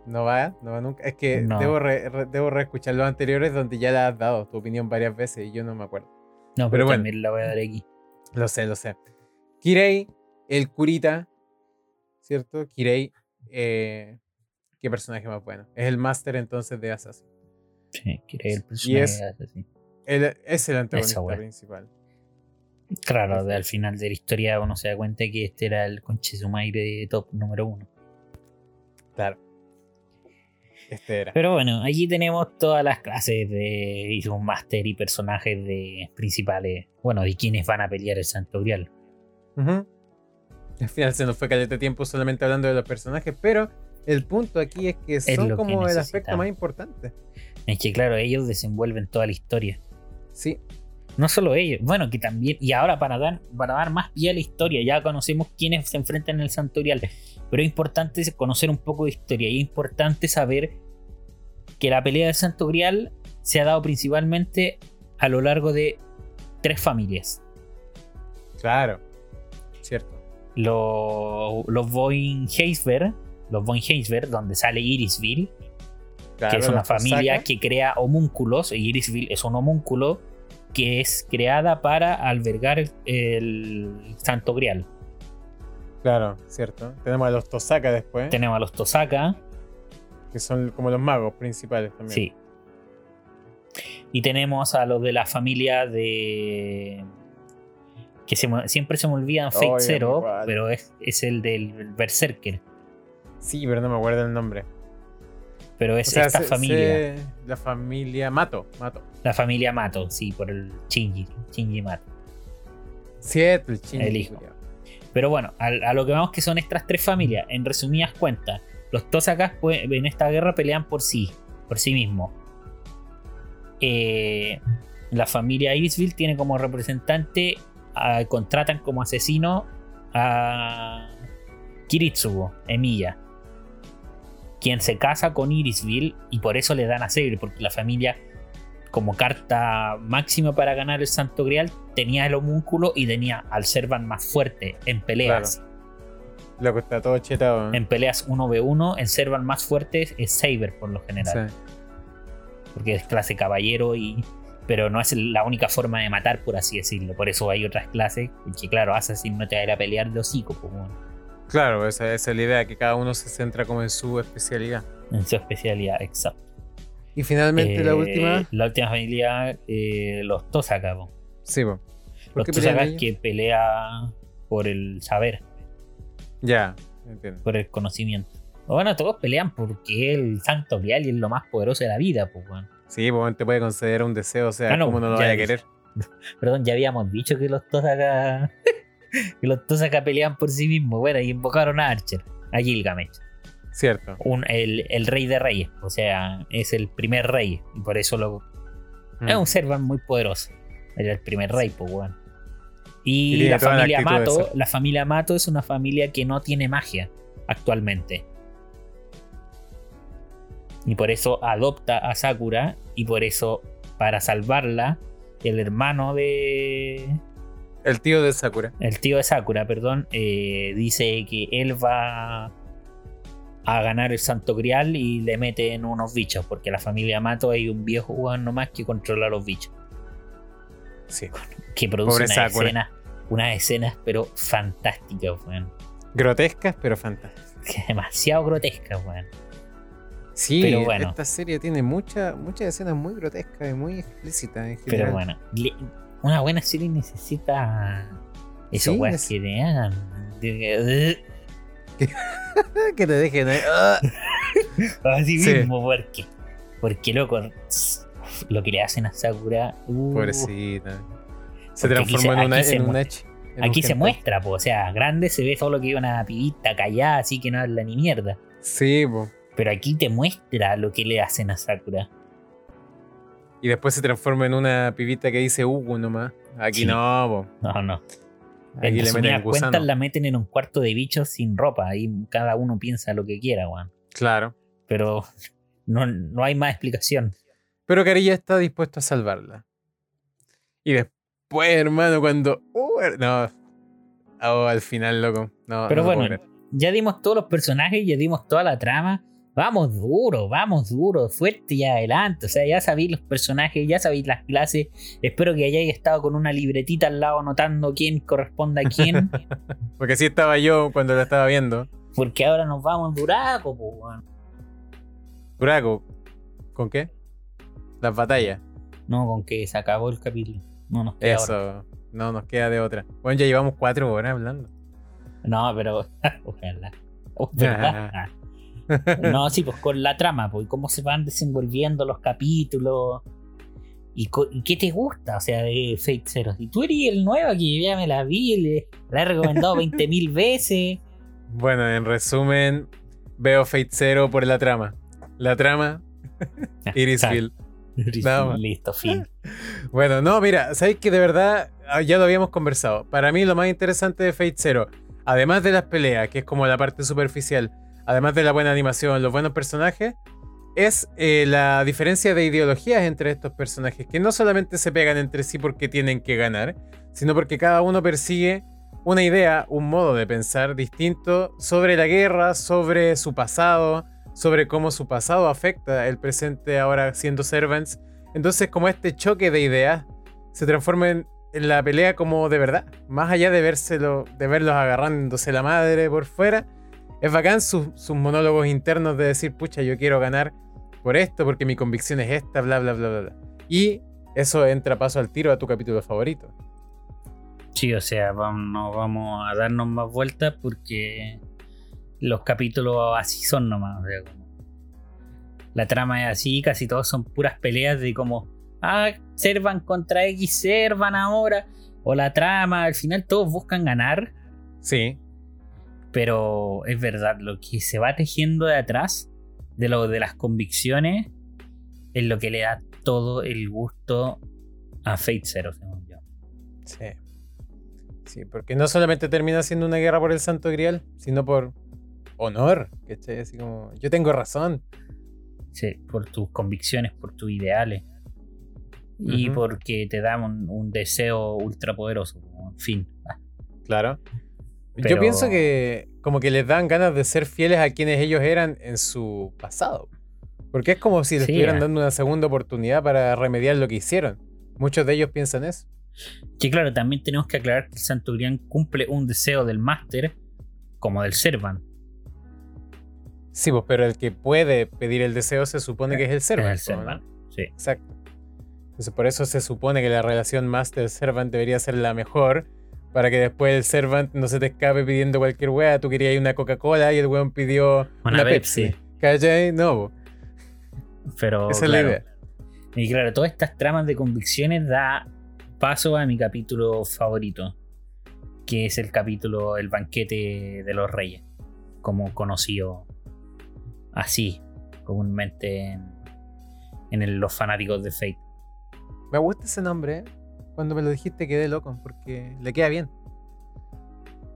No va, no va nunca. Es que debo, debo reescuchar los anteriores donde ya la has dado tu opinión varias veces y yo no me acuerdo. No, pero, bueno, la voy a dar aquí. Lo sé, lo sé. Kirei, el curita, ¿cierto? Kirei, eh, qué personaje más bueno. Es el máster entonces de Assassin. Sí, el y es, es el antagonista principal. Claro, al final de la historia uno se da cuenta que este era el Conchesumaire de top número uno. Claro. Este era. Pero bueno, allí tenemos todas las clases de un Master y personajes de principales. Bueno, de quienes van a pelear el Santo Grial. Al final se nos fue de tiempo solamente hablando de los personajes, pero el punto aquí es que son como el aspecto más importante. Es que claro, ellos desenvuelven toda la historia. Sí. No solo ellos, bueno, que también, y ahora para dar, para dar más pie a la historia, ya conocemos quiénes se enfrentan en el Santorial, pero es importante conocer un poco de historia y es importante saber que la pelea del Santo Grial se ha dado principalmente a lo largo de tres familias. Claro, cierto. Los, los Boeing Heisberg, los Boeing Heisberg, donde sale Irisville, que es una familia que crea homúnculos, y Irisville es un homúnculo que es creada para albergar el, Santo Grial. Claro, cierto. Tenemos a los Tosaka después. Tenemos a los Tosaka. Que son como los magos principales también. Sí. Y tenemos a los de la familia de. Que siempre se me olvidan Fate Zero, pero es, es, el del Berserker. Sí, pero no me acuerdo el nombre. Pero es esta familia. la familia Mato, Mato. La familia Mato, sí, por el Shinji, Shinji Mato. Cierto, el Shinji. El hijo. Pero bueno, a, lo que vemos que son estas tres familias, en resumidas cuentas, los Tosakas pues, en esta guerra pelean por sí, por sí mismos. Eh, la familia Irisville tiene como representante, contratan como asesino a Kiritsugo, Emiya quien se casa con Irisville y por eso le dan a Saber, porque la familia, como carta máxima para ganar el Santo Grial, tenía el homúnculo y tenía al Servan más fuerte en peleas. Lo que está todo chetado. ¿eh? En peleas 1v1, el Servan más fuerte es Saber por lo general. Porque es clase caballero y. Pero no es la única forma de matar, por así decirlo. Por eso hay otras clases que, claro, Assassin no te va a ir a pelear de hocico. Pues, Claro, esa, es la idea, que cada uno se centra como en su especialidad. En su especialidad, exacto. Y finalmente la eh, última. La última familia, eh, los Tosaka. Sí, po. Los Tosaka que pelea por el saber. Ya, entiendo. Por el conocimiento. Bueno, todos pelean porque el santo grial es lo más poderoso de la vida, pues, bueno. Sí, pues te puede conceder un deseo, o sea, ah, no, no lo vaya a querer? *laughs* Perdón, ya habíamos dicho que los Tosaka *laughs* y los Tosaka peleaban por sí mismos. Bueno, y invocaron a Archer, a Gilgamesh. Cierto. el, rey de reyes. O sea, es el primer rey. Y por eso lo. Es un mm. Servan muy poderoso. Era el primer rey, pues bueno. Y, la familia Mato, la familia Mato es una familia que no tiene magia actualmente. Y por eso adopta a Sakura. Y por eso, para salvarla, el hermano de, el tío de Sakura. El tío de Sakura, perdón, eh, dice que él va a ganar el Santo Grial y le mete en unos bichos, porque la familia Mato hay un viejo jugador nomás que controla los bichos. Sí. Que produce unas escenas, unas escenas, pero fantásticas, weón. Grotescas, pero fantásticas. *laughs* Demasiado grotescas, weón. Sí, pero bueno. esta serie tiene muchas muchas escenas muy grotescas y muy explícitas en general. Pero bueno, una buena serie necesita eso, weas que te hagan. *laughs* que te dejen ahí. *laughs* Así mismo, porque. Porque, loco, lo que le hacen a Sakura. Uh, Pobrecita. Se transformó en, una, en un Aquí se muestra, po, o sea, grande se ve solo que una pibita callada, así que no habla ni mierda. Sí, po. Pero aquí te muestra lo que le hacen a Sakura. Y después se transforma en una pibita que dice Hugo nomás. Aquí no, No, no. Aquí le meten cuentas la meten en un cuarto de bichos sin ropa. Ahí cada uno piensa lo que quiera, weón. Claro. Pero *laughs* no, no hay más explicación. Pero Carilla está dispuesto a salvarla. Y después, hermano, cuando. Uh, no. Oh, al final, loco. No, Pero bueno, ya dimos todos los personajes, ya dimos toda la trama vamos duro, vamos duro, fuerte y adelante. O sea, ya sabéis los personajes, ya sabéis las clases. Espero que hayáis estado con una libretita al lado anotando quién corresponde a quién. *laughs* Porque así estaba yo cuando lo estaba viendo. Porque ahora nos vamos Duraco, pues, Duraco, ¿con qué? Las batallas. No, con que se acabó el capítulo. No nos queda Eso, no nos queda de otra. Bueno, ya llevamos cuatro horas hablando. No, pero *laughs* ojalá. *laughs* *laughs* No, sí, pues con la trama, pues cómo se van desenvolviendo los capítulos. ¿Y, qué te gusta? O sea, de Fate Zero. Y tú eres el nuevo que ya me la vi, le, la he recomendado 20.000 veces. Bueno, en resumen, veo Fate Zero por la trama. La trama, Irisville. Listo, fin. *laughs* Bueno, no, mira, sabéis que de verdad ah, ya lo habíamos conversado. Para mí, lo más interesante de Fate Zero, además de las peleas, que es como la parte superficial, además de la buena animación, los buenos personajes, es eh, la diferencia de ideologías entre estos personajes, que no solamente se pegan entre sí porque tienen que ganar, sino porque cada uno persigue una idea, un modo de pensar distinto sobre la guerra, sobre su pasado, sobre cómo su pasado afecta el presente ahora siendo servants. Entonces como este choque de ideas se transforma en, la pelea como de verdad, más allá de, vérselo, de verlos agarrándose la madre por fuera, es bacán sus, sus monólogos internos de decir, pucha, yo quiero ganar por esto, porque mi convicción es esta, bla, bla, bla, bla. bla. Y eso entra paso al tiro a tu capítulo favorito. Sí, o sea, vamos, no vamos a darnos más vueltas porque los capítulos así son nomás. la trama es así, casi todos son puras peleas de como, ah, Servan contra X, Servan ahora. O la trama, al final todos buscan ganar. Sí. Pero es verdad, lo que se va tejiendo de atrás, de lo de las convicciones, es lo que le da todo el gusto a Fate Zero, según yo. Sí. Sí, porque no solamente termina siendo una guerra por el Santo Grial, sino por honor, ¿cachai? Así como, yo tengo razón. Sí, por tus convicciones, por tus ideales. Y porque te da un, deseo ultrapoderoso, en fin. Claro. Yo pienso que como que les dan ganas de ser fieles a quienes ellos eran en su pasado. Porque es como si les estuvieran eh. dando una segunda oportunidad para remediar lo que hicieron. Muchos de ellos piensan eso. Que claro, también tenemos que aclarar que el Santurian cumple un deseo del máster como del Servan. Sí, pues, pero el que puede pedir el deseo se supone que es el Servan. Es el Servan, sí. Exacto. Entonces por eso se supone que la relación Master-Servant debería ser la mejor. Para que después el Servant no se te escape pidiendo cualquier wea. Tú querías una Coca-Cola y el weón pidió una, Pepsi. ¿Cachai? No. Pero. Esa es la idea. Y claro, todas estas tramas de convicciones da paso a mi capítulo favorito, que es el capítulo El banquete de los reyes, como conocido así comúnmente en, los fanáticos de Fate. Me gusta ese nombre, ¿eh? Cuando me lo dijiste quedé loco, porque le queda bien.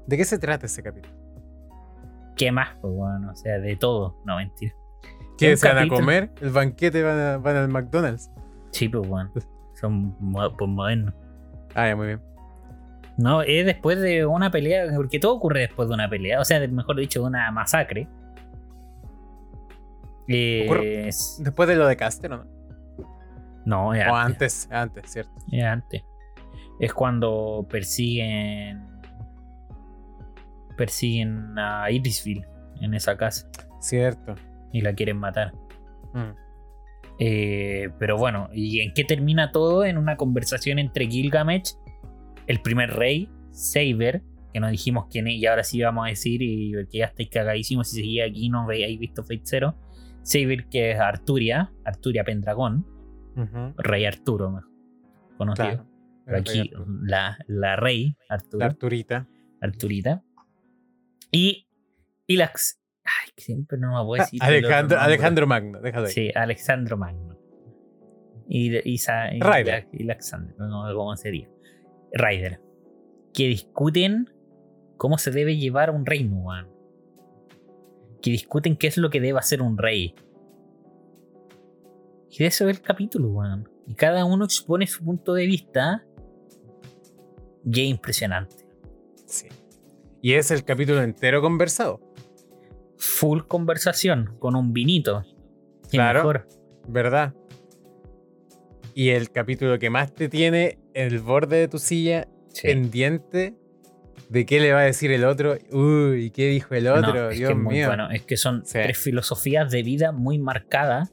¿De qué se trata ese capítulo? ¿Qué más? Pues bueno, o sea, de todo, no mentira. ¿Qué se van a comer? ¿El banquete van, van al McDonald's? Sí, pues *laughs* bueno. Son pues, modernos. Ah, ya, muy bien. No, es después de una pelea, porque todo ocurre después de una pelea, o sea, mejor dicho, de una masacre. después de lo de Caster, ¿no? No, es o antes. antes, cierto. Es antes. Es cuando persiguen. Persiguen a Irisville en esa casa. Cierto. Y la quieren matar. Mm. Eh, pero bueno, ¿y en qué termina todo? En una conversación entre Gilgamesh, el primer rey, Saber, que nos dijimos quién es, y ahora sí vamos a decir, y que ya estáis cagadísimos si seguía aquí no veis visto Fate Zero. Saber, que es Arturia, Arturia Pendragón, Rey Arturo, conocido. Aquí la, la, rey Arturo. Arturita. Arturita. Y, y las, Ay, siempre no me voy a decir. *laughs* Alejandro, Alejandro Magno, déjalo ahí. Sí, Alejandro Magno. Y, y, y, Alexander, no sé cómo sería. Ryder. Que discuten cómo se debe llevar un reino, man. Que discuten qué es lo que debe hacer un rey. Y de eso es el capítulo, man. Y cada uno expone su punto de vista. Y es impresionante. Sí. Y es el capítulo entero conversado full conversación con un vinito. Claro. ¿Verdad? Y el capítulo que más te tiene en el borde de tu silla, pendiente de qué le va a decir el otro. Uy, ¿qué dijo el otro? es Dios mío. Bueno, es que son tres filosofías de vida muy marcadas,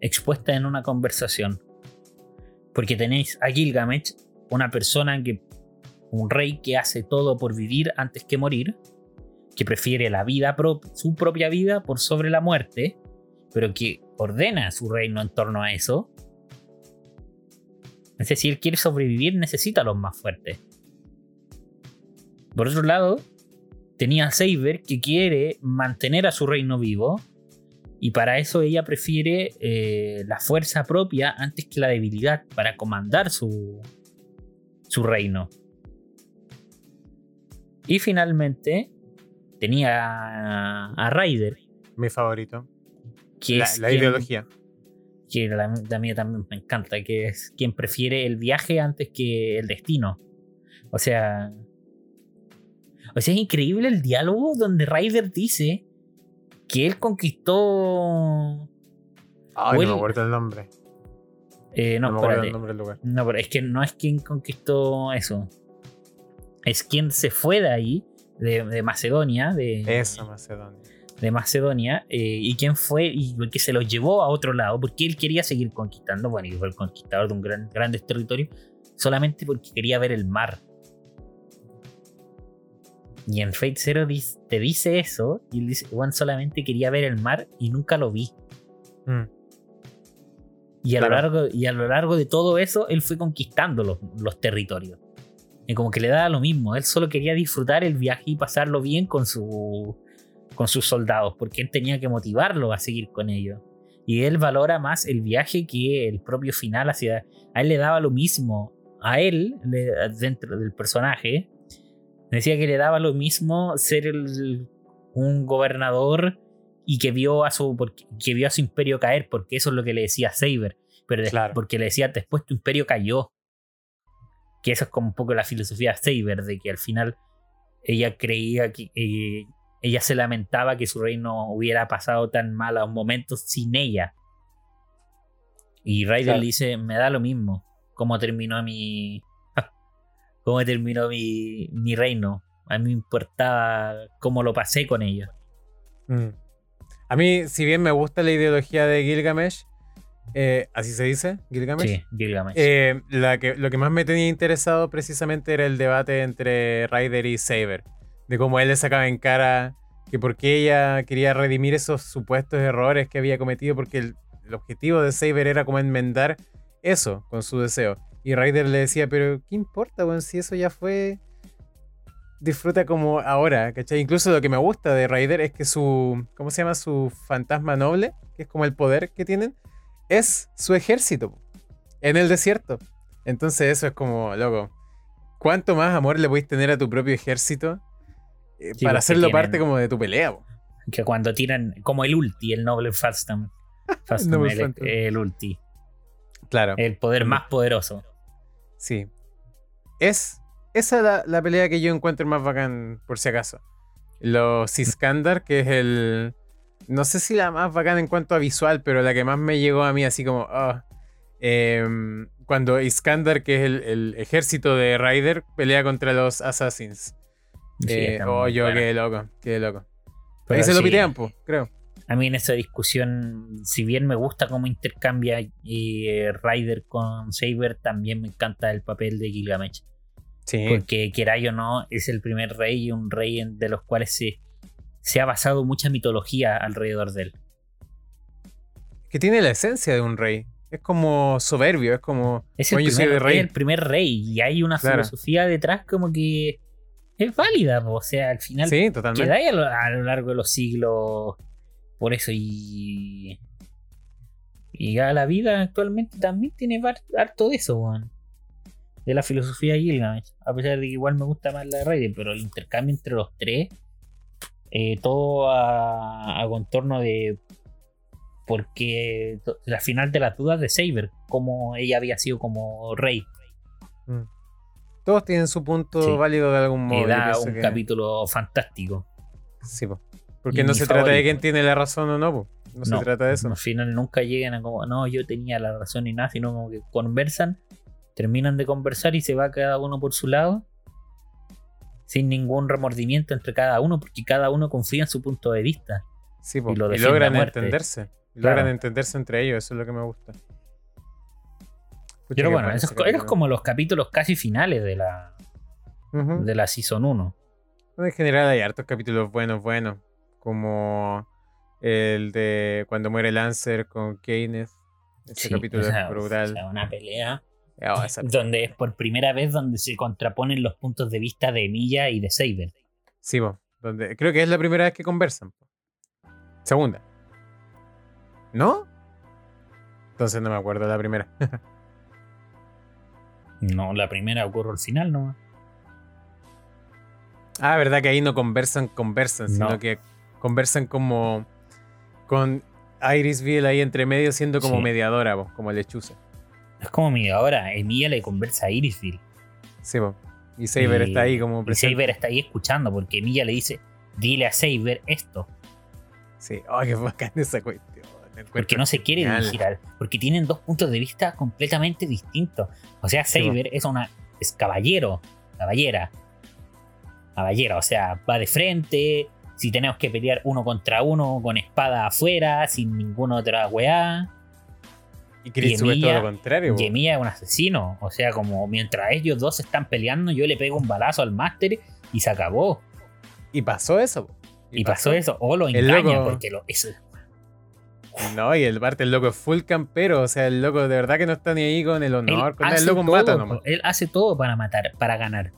expuestas en una conversación. Porque tenéis a Gilgamesh, una persona que. Un rey que hace todo por vivir antes que morir que prefiere la vida, su propia vida por sobre la muerte, pero que ordena su reino en torno a eso. Es decir, quiere sobrevivir, necesita a los más fuertes. Por otro lado, tenía a Saber que quiere mantener a su reino vivo. Y para eso ella prefiere eh, la fuerza propia antes que la debilidad para comandar su, su reino. Y finalmente, tenía a Ryder. Mi favorito. Que la, ideología. Que la, mía también me encanta, que es quien prefiere el viaje antes que el destino. O sea. O sea, es increíble el diálogo donde Ryder dice que él conquistó. Ay, no me acuerdo el nombre. Eh, no, no, el nombre del lugar. no, pero es que no es quien conquistó eso. Es quien se fue de ahí, de, Macedonia. De, Eso, Macedonia. De Macedonia. Eh, y quien fue y que se lo llevó a otro lado, porque él quería seguir conquistando. Bueno, y fue el conquistador de un gran, grandes territorios, solamente porque quería ver el mar. Y en Fate Zero te dice eso, y él dice, Juan solamente quería ver el mar y nunca lo vi. Mm. Y a, lo largo, y a lo largo de todo eso, él fue conquistando los, los, territorios. Y como que le daba lo mismo, él solo quería disfrutar el viaje y pasarlo bien con, su, con sus soldados, porque él tenía que motivarlo a seguir con ellos. Y él valora más el viaje que el propio final hacia... A él le daba lo mismo. A él, dentro del personaje, Decía que le daba lo mismo ser un gobernador y que vio, a su, que vio a su imperio caer, porque eso es lo que le decía Saber. Pero porque le decía, después tu imperio cayó. Que eso es como un poco la filosofía de Saber, de que al final ella creía que. Eh, ella se lamentaba que su reino hubiera pasado tan mal a un momento sin ella. Y Ryder le dice: Me da lo mismo cómo terminó mi, *laughs* cómo terminó mi, mi reino. A mí me importaba cómo lo pasé con ellos. Mm. A mí, si bien me gusta la ideología de Gilgamesh, eh, ¿así se dice? ¿Gilgamesh? Sí, Gilgamesh. Eh, la que, lo que más me tenía interesado precisamente era el debate entre Ryder y Saber. De cómo él le sacaba en cara que por qué ella quería redimir esos supuestos errores que había cometido, porque el, el objetivo de Saber era como enmendar eso con su deseo. Y Ryder le decía, pero ¿qué importa, weón? Si eso ya fue. Disfruta como ahora, ¿cachai? Incluso lo que me gusta de Ryder es que su. ¿Cómo se llama? Su fantasma noble, que es como el poder que tienen, es su ejército en el desierto. Entonces, eso es como, loco. ¿Cuánto más amor le podéis tener a tu propio ejército eh, para pues, hacerlo parte como de tu pelea? Que cuando tiran, como el ulti, el noble Fastam. Fastam *laughs* el, el ulti. Claro. El poder más poderoso. Sí. Es esa la, la, pelea que yo encuentro más bacán, por si acaso. Los Iskandar, que es el. No sé si la más bacán en cuanto a visual, pero la que más me llegó a mí, así como. Em, cuando Iskandar, que es el, ejército de Ryder, pelea contra los Assassins. Eh, oh, yo, qué loco, qué loco. Ahí se lo tiempo, creo a mí en esa discusión, si bien me gusta cómo intercambia eh, Ryder con Saber, también me encanta el papel de Gilgamesh. Sí. Porque quiera o no, es el primer rey y un rey de los cuales se, se ha basado mucha mitología alrededor de él. Que tiene la esencia de un rey. Es como soberbio, es como. Es el, primer, rey. el primer rey y hay una filosofía detrás como que es válida. O sea, al final sí, totalmente. queda a lo largo de los siglos por eso y. Y ya la vida actualmente también tiene harto de eso, weón. De la filosofía de Gilgamesh. A pesar de que igual me gusta más la de Raiden, pero el intercambio entre los tres. Eh, todo a, contorno de. Porque la final de las dudas de Saber, como ella había sido como rey. Mm. Todos tienen su punto válido de algún modo. Y da un capítulo fantástico. Sí. Porque no se trata de quién tiene la razón o no, no, se trata de eso. Al final nunca llegan a como, no, yo tenía la razón ni nada, sino como que conversan, terminan de conversar y se va cada uno por su lado, sin ningún remordimiento entre cada uno, porque cada uno confía en su punto de vista. Sí, y, logran entenderse. Logran entenderse entre ellos, eso es lo que me gusta. Pero bueno, eso es, como los capítulos casi finales de la, de la Season 1. En general hay hartos capítulos buenos, buenos como el de cuando muere Lancer con Keynes. Ese capítulo es brutal. una pelea. Oh, donde es por primera vez donde se contraponen los puntos de vista de Milla y de Saber. Sí, donde, creo que es la primera vez que conversan. Segunda. ¿No? Entonces no me acuerdo de la primera. *laughs* no, la primera ocurre al final, ¿no? Ah, verdad que ahí no conversan, conversan, sino que conversan como con Irisville ahí entre medio siendo como mediadora, como lechuza. Es como mediadora. Emilia le conversa a Irisville. Sí, y Saber está ahí como presente. Y Saber está ahí escuchando porque Emilia le dice, dile a Saber esto. Sí, oh, qué bacán esa cuestión. Porque no se quiere dirigir al. Porque tienen dos puntos de vista completamente distintos. O sea, Saber es una. es caballero, caballera. Caballera, o sea, va de frente. Si tenemos que pelear uno contra uno con espada afuera, sin ninguna otra weá. Y Chris todo lo contrario. Y Emilia es un asesino. O sea, como mientras ellos dos están peleando, yo le pego un balazo al máster y se acabó. Y pasó eso. Y, pasó, eso. O lo engaña porque lo, eso, no, y el Bart, el loco es full campero. O sea, el loco de verdad que no está ni ahí con el honor. Con el loco mata nomás. Él hace todo para matar, para ganar.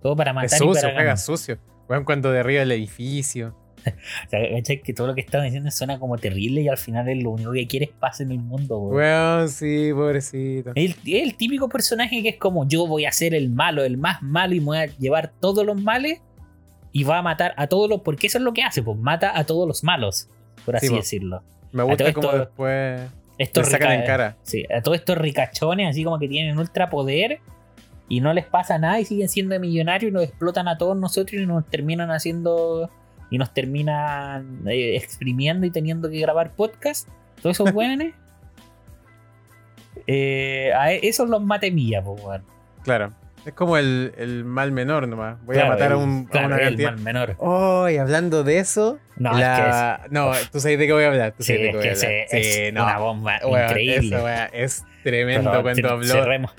Todo para matar. Es sucio, y para juega sucio. Juegan cuando derriba el edificio. *laughs* o sea, que todo lo que están diciendo suena como terrible y al final es lo único que quiere es paz en el mundo, weón. sí, pobrecito. Es el, típico personaje que es como yo voy a ser el malo, el más malo y me voy a llevar todos los males y va a matar a todos los. Porque eso es lo que hace, pues mata a todos los malos, por así decirlo. Me gusta como después esto sacan en cara. Sí, a todos estos ricachones, así como que tienen ultra poder y no les pasa nada y siguen siendo millonarios y nos explotan a todos nosotros y nos terminan haciendo y nos terminan eh, exprimiendo y teniendo que grabar podcast. Todos esos *laughs* buenos. eh, a e, esos los matemilla, pues, bueno. Claro. Es como el, el, mal menor nomás. Voy a matar a, un, claro, el mal menor. Oh, y hablando de eso. No, es no tú sabes de qué voy a hablar. sí, es que es una bomba increíble. es tremendo cuando habló. Cerremos.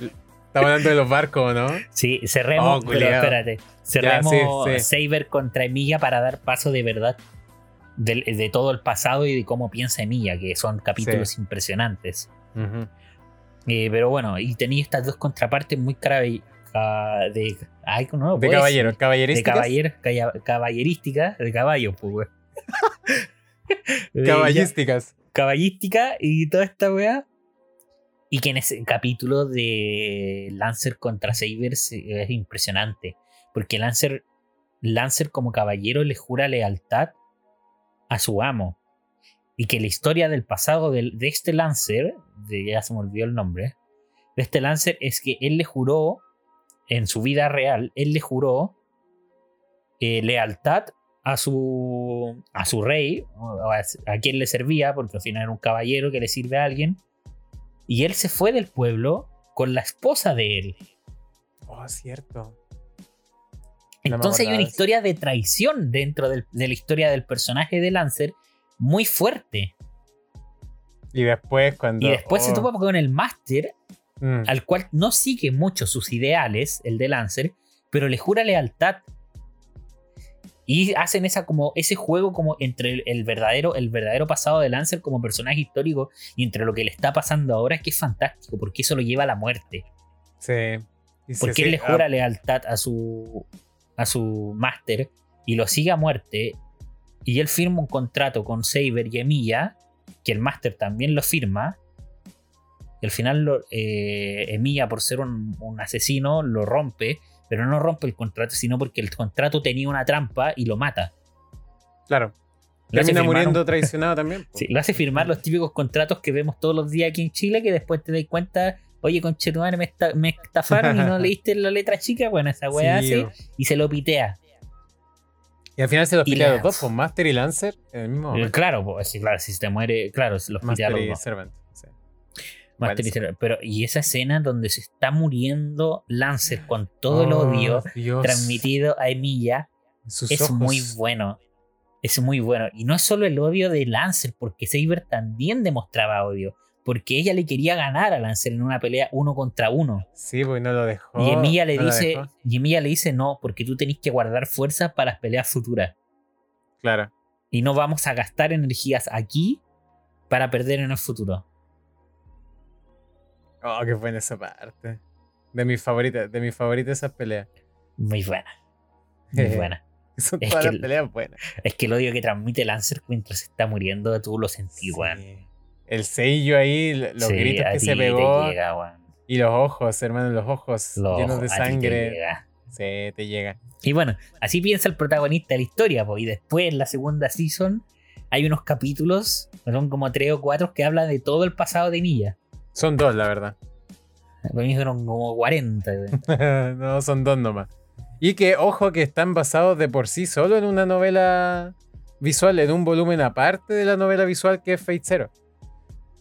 Estamos hablando de los barcos, ¿no? Sí, cerremos. Oh, pero espérate. Cerremos Saber contra Emilia para dar paso de verdad de, de, todo el pasado y de cómo piensa Emilia, que son capítulos impresionantes. Eh, pero bueno, y tenía estas dos contrapartes muy de, ay, no, de caballero, caballerísticas. De caballerística, de caballo, pues, *laughs* Caballísticas. Caballística y toda esta weá. Y que en ese capítulo de Lancer contra Saber es impresionante. Porque Lancer, Lancer como caballero le jura lealtad a su amo. Y que la historia del pasado de, este Lancer, de, ya se me olvidó el nombre, de este Lancer es que él le juró en su vida real, él le juró eh, lealtad a su, a su rey, a, quien le servía, porque al final era un caballero que le sirve a alguien, y él se fue del pueblo con la esposa de él. Oh, cierto. Entonces hay una historia de traición dentro de la historia del personaje de Lancer muy fuerte. Y después cuando... Y después se oh. topa con el máster Mm. al cual no sigue mucho sus ideales, el de Lancer, pero le jura lealtad. Y hacen esa como, ese juego como entre el, verdadero, el verdadero pasado de Lancer como personaje histórico y entre lo que le está pasando ahora, que es fantástico, porque eso lo lleva a la muerte. Sí. porque él le jura ah. lealtad a su, a su máster y lo sigue a muerte. Y él firma un contrato con Saber y Emilia, que el máster también lo firma, y al final eh, Emilia, por ser un, asesino, lo rompe, pero no rompe el contrato, sino porque el contrato tenía una trampa y lo mata. Claro. Termina muriendo traicionado también. *laughs* Sí, lo hace firmar los típicos contratos que vemos todos los días aquí en Chile, que después te das cuenta, oye, con me, me estafaron y no *laughs* leíste la letra chica. Bueno, esa weá hace y se lo pitea. Y al final se los pitea a los dos, con Master y Lancer en el mismo momento. Claro, pues, claro, si se te muere, claro, se los pitea los dos. Servant. Pero, y esa escena donde se está muriendo Lancer con todo el odio transmitido a Emilia es muy bueno. Es muy bueno. Y no es solo el odio de Lancer, porque Saber también demostraba odio. Porque ella le quería ganar a Lancer en una pelea uno contra uno. Sí, pues no lo dejó. Y Emilia le dice, y Emilia le dice no, porque tú tenés que guardar fuerzas para las peleas futuras. Claro. Y no vamos a gastar energías aquí para perder en el futuro. Oh, qué buena esa parte. De mis favoritas, de mis favoritas esas peleas. Muy buena. *laughs* Muy buena. Son todas las peleas buenas. Es que el odio que transmite Lancer mientras se está muriendo, tú lo sentí, sí. El sello ahí, los gritos que se pegó. y los ojos, hermano, los ojos llenos de sangre. Sí, te llega. Y bueno, así piensa el protagonista de la historia, pues, y después en la segunda season hay unos capítulos, son como tres o cuatro, que hablan de todo el pasado de Milla. Son dos, la verdad. Para mí fueron como 40. *laughs* no, son dos nomás. Y que, ojo, que están basados de por sí solo en una novela visual, en un volumen aparte de la novela visual que es Fate Zero.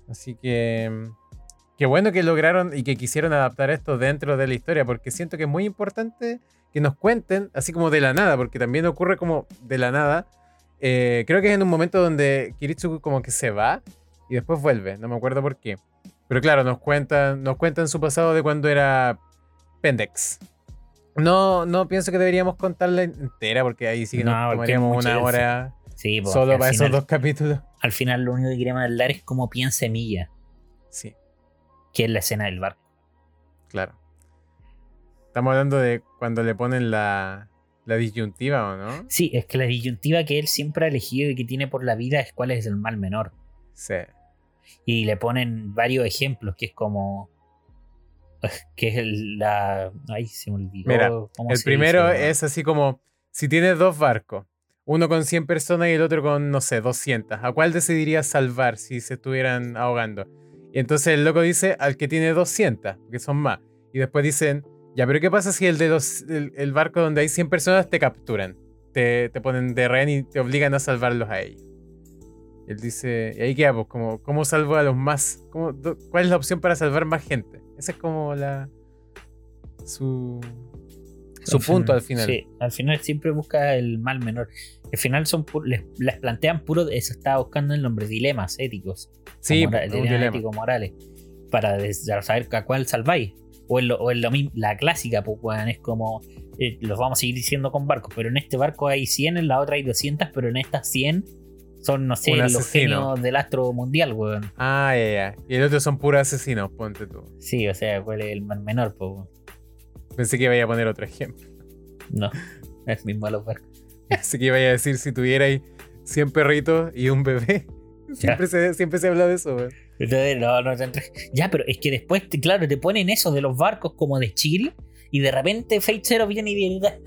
Así que. Qué bueno que lograron y que quisieron adaptar esto dentro de la historia, porque siento que es muy importante que nos cuenten, así como de la nada, porque también ocurre como de la nada. Eh, creo que es en un momento donde Kiritsugu como que se va y después vuelve, no me acuerdo por qué. Pero claro, nos cuentan, nos cuentan su pasado de cuando era Pendex. No, no pienso que deberíamos contarla entera, porque ahí sí que nos tomaríamos una hora solo para esos dos capítulos. Al final lo único que queremos hablar es cómo piensa Milla. Sí. Que es la escena del barco. Claro. Estamos hablando de cuando le ponen la, la disyuntiva, ¿o no? Sí, es que la disyuntiva que él siempre ha elegido y que tiene por la vida es cuál es el mal menor. Sí y le ponen varios ejemplos, que es como. que es la. Ay, se me olvidó. Mira, el primero es así como: si tienes dos barcos, uno con 100 personas y el otro con, no sé, 200, ¿a cuál decidirías salvar si se estuvieran ahogando? Y entonces el loco dice al que tiene 200, que son más. Y después dicen, ya, pero ¿qué pasa si el de los, el, barco donde hay 100 personas te capturan? Te, te ponen de rehén y te obligan a salvarlos a ellos. Él dice, y ahí queda, pues, como, ¿cómo salvo a los más? ¿Cómo, ¿Cuál es la opción para salvar más gente? Esa es como la. su. su punto al final. Sí, al final siempre busca el mal menor. Al final son les, plantean puro. Eso estaba buscando el nombre, dilemas éticos. Sí, dilemas éticos morales. Para saber a cuál salváis. O en, lo, o lo la clásica, pues, es como. Eh, los vamos a seguir diciendo con barcos, pero en este barco hay 100, en la otra hay 200, pero en estas 100 son, no sé, los genios del astro mundial, weón. Ah, ya, ya. Y el otro son puros asesinos, ponte tú. Sí, o sea, ¿cuál es el menor, pues, Pensé que iba a poner otro ejemplo. No, es mismo a los barcos. Pensé que iba a decir si tuvierais 100 perritos y un bebé. Siempre se, siempre se habla de eso, weón. No, no, ya, pero es que después, claro, te ponen eso de los barcos como de Chile y de repente Fate Zero viene y dice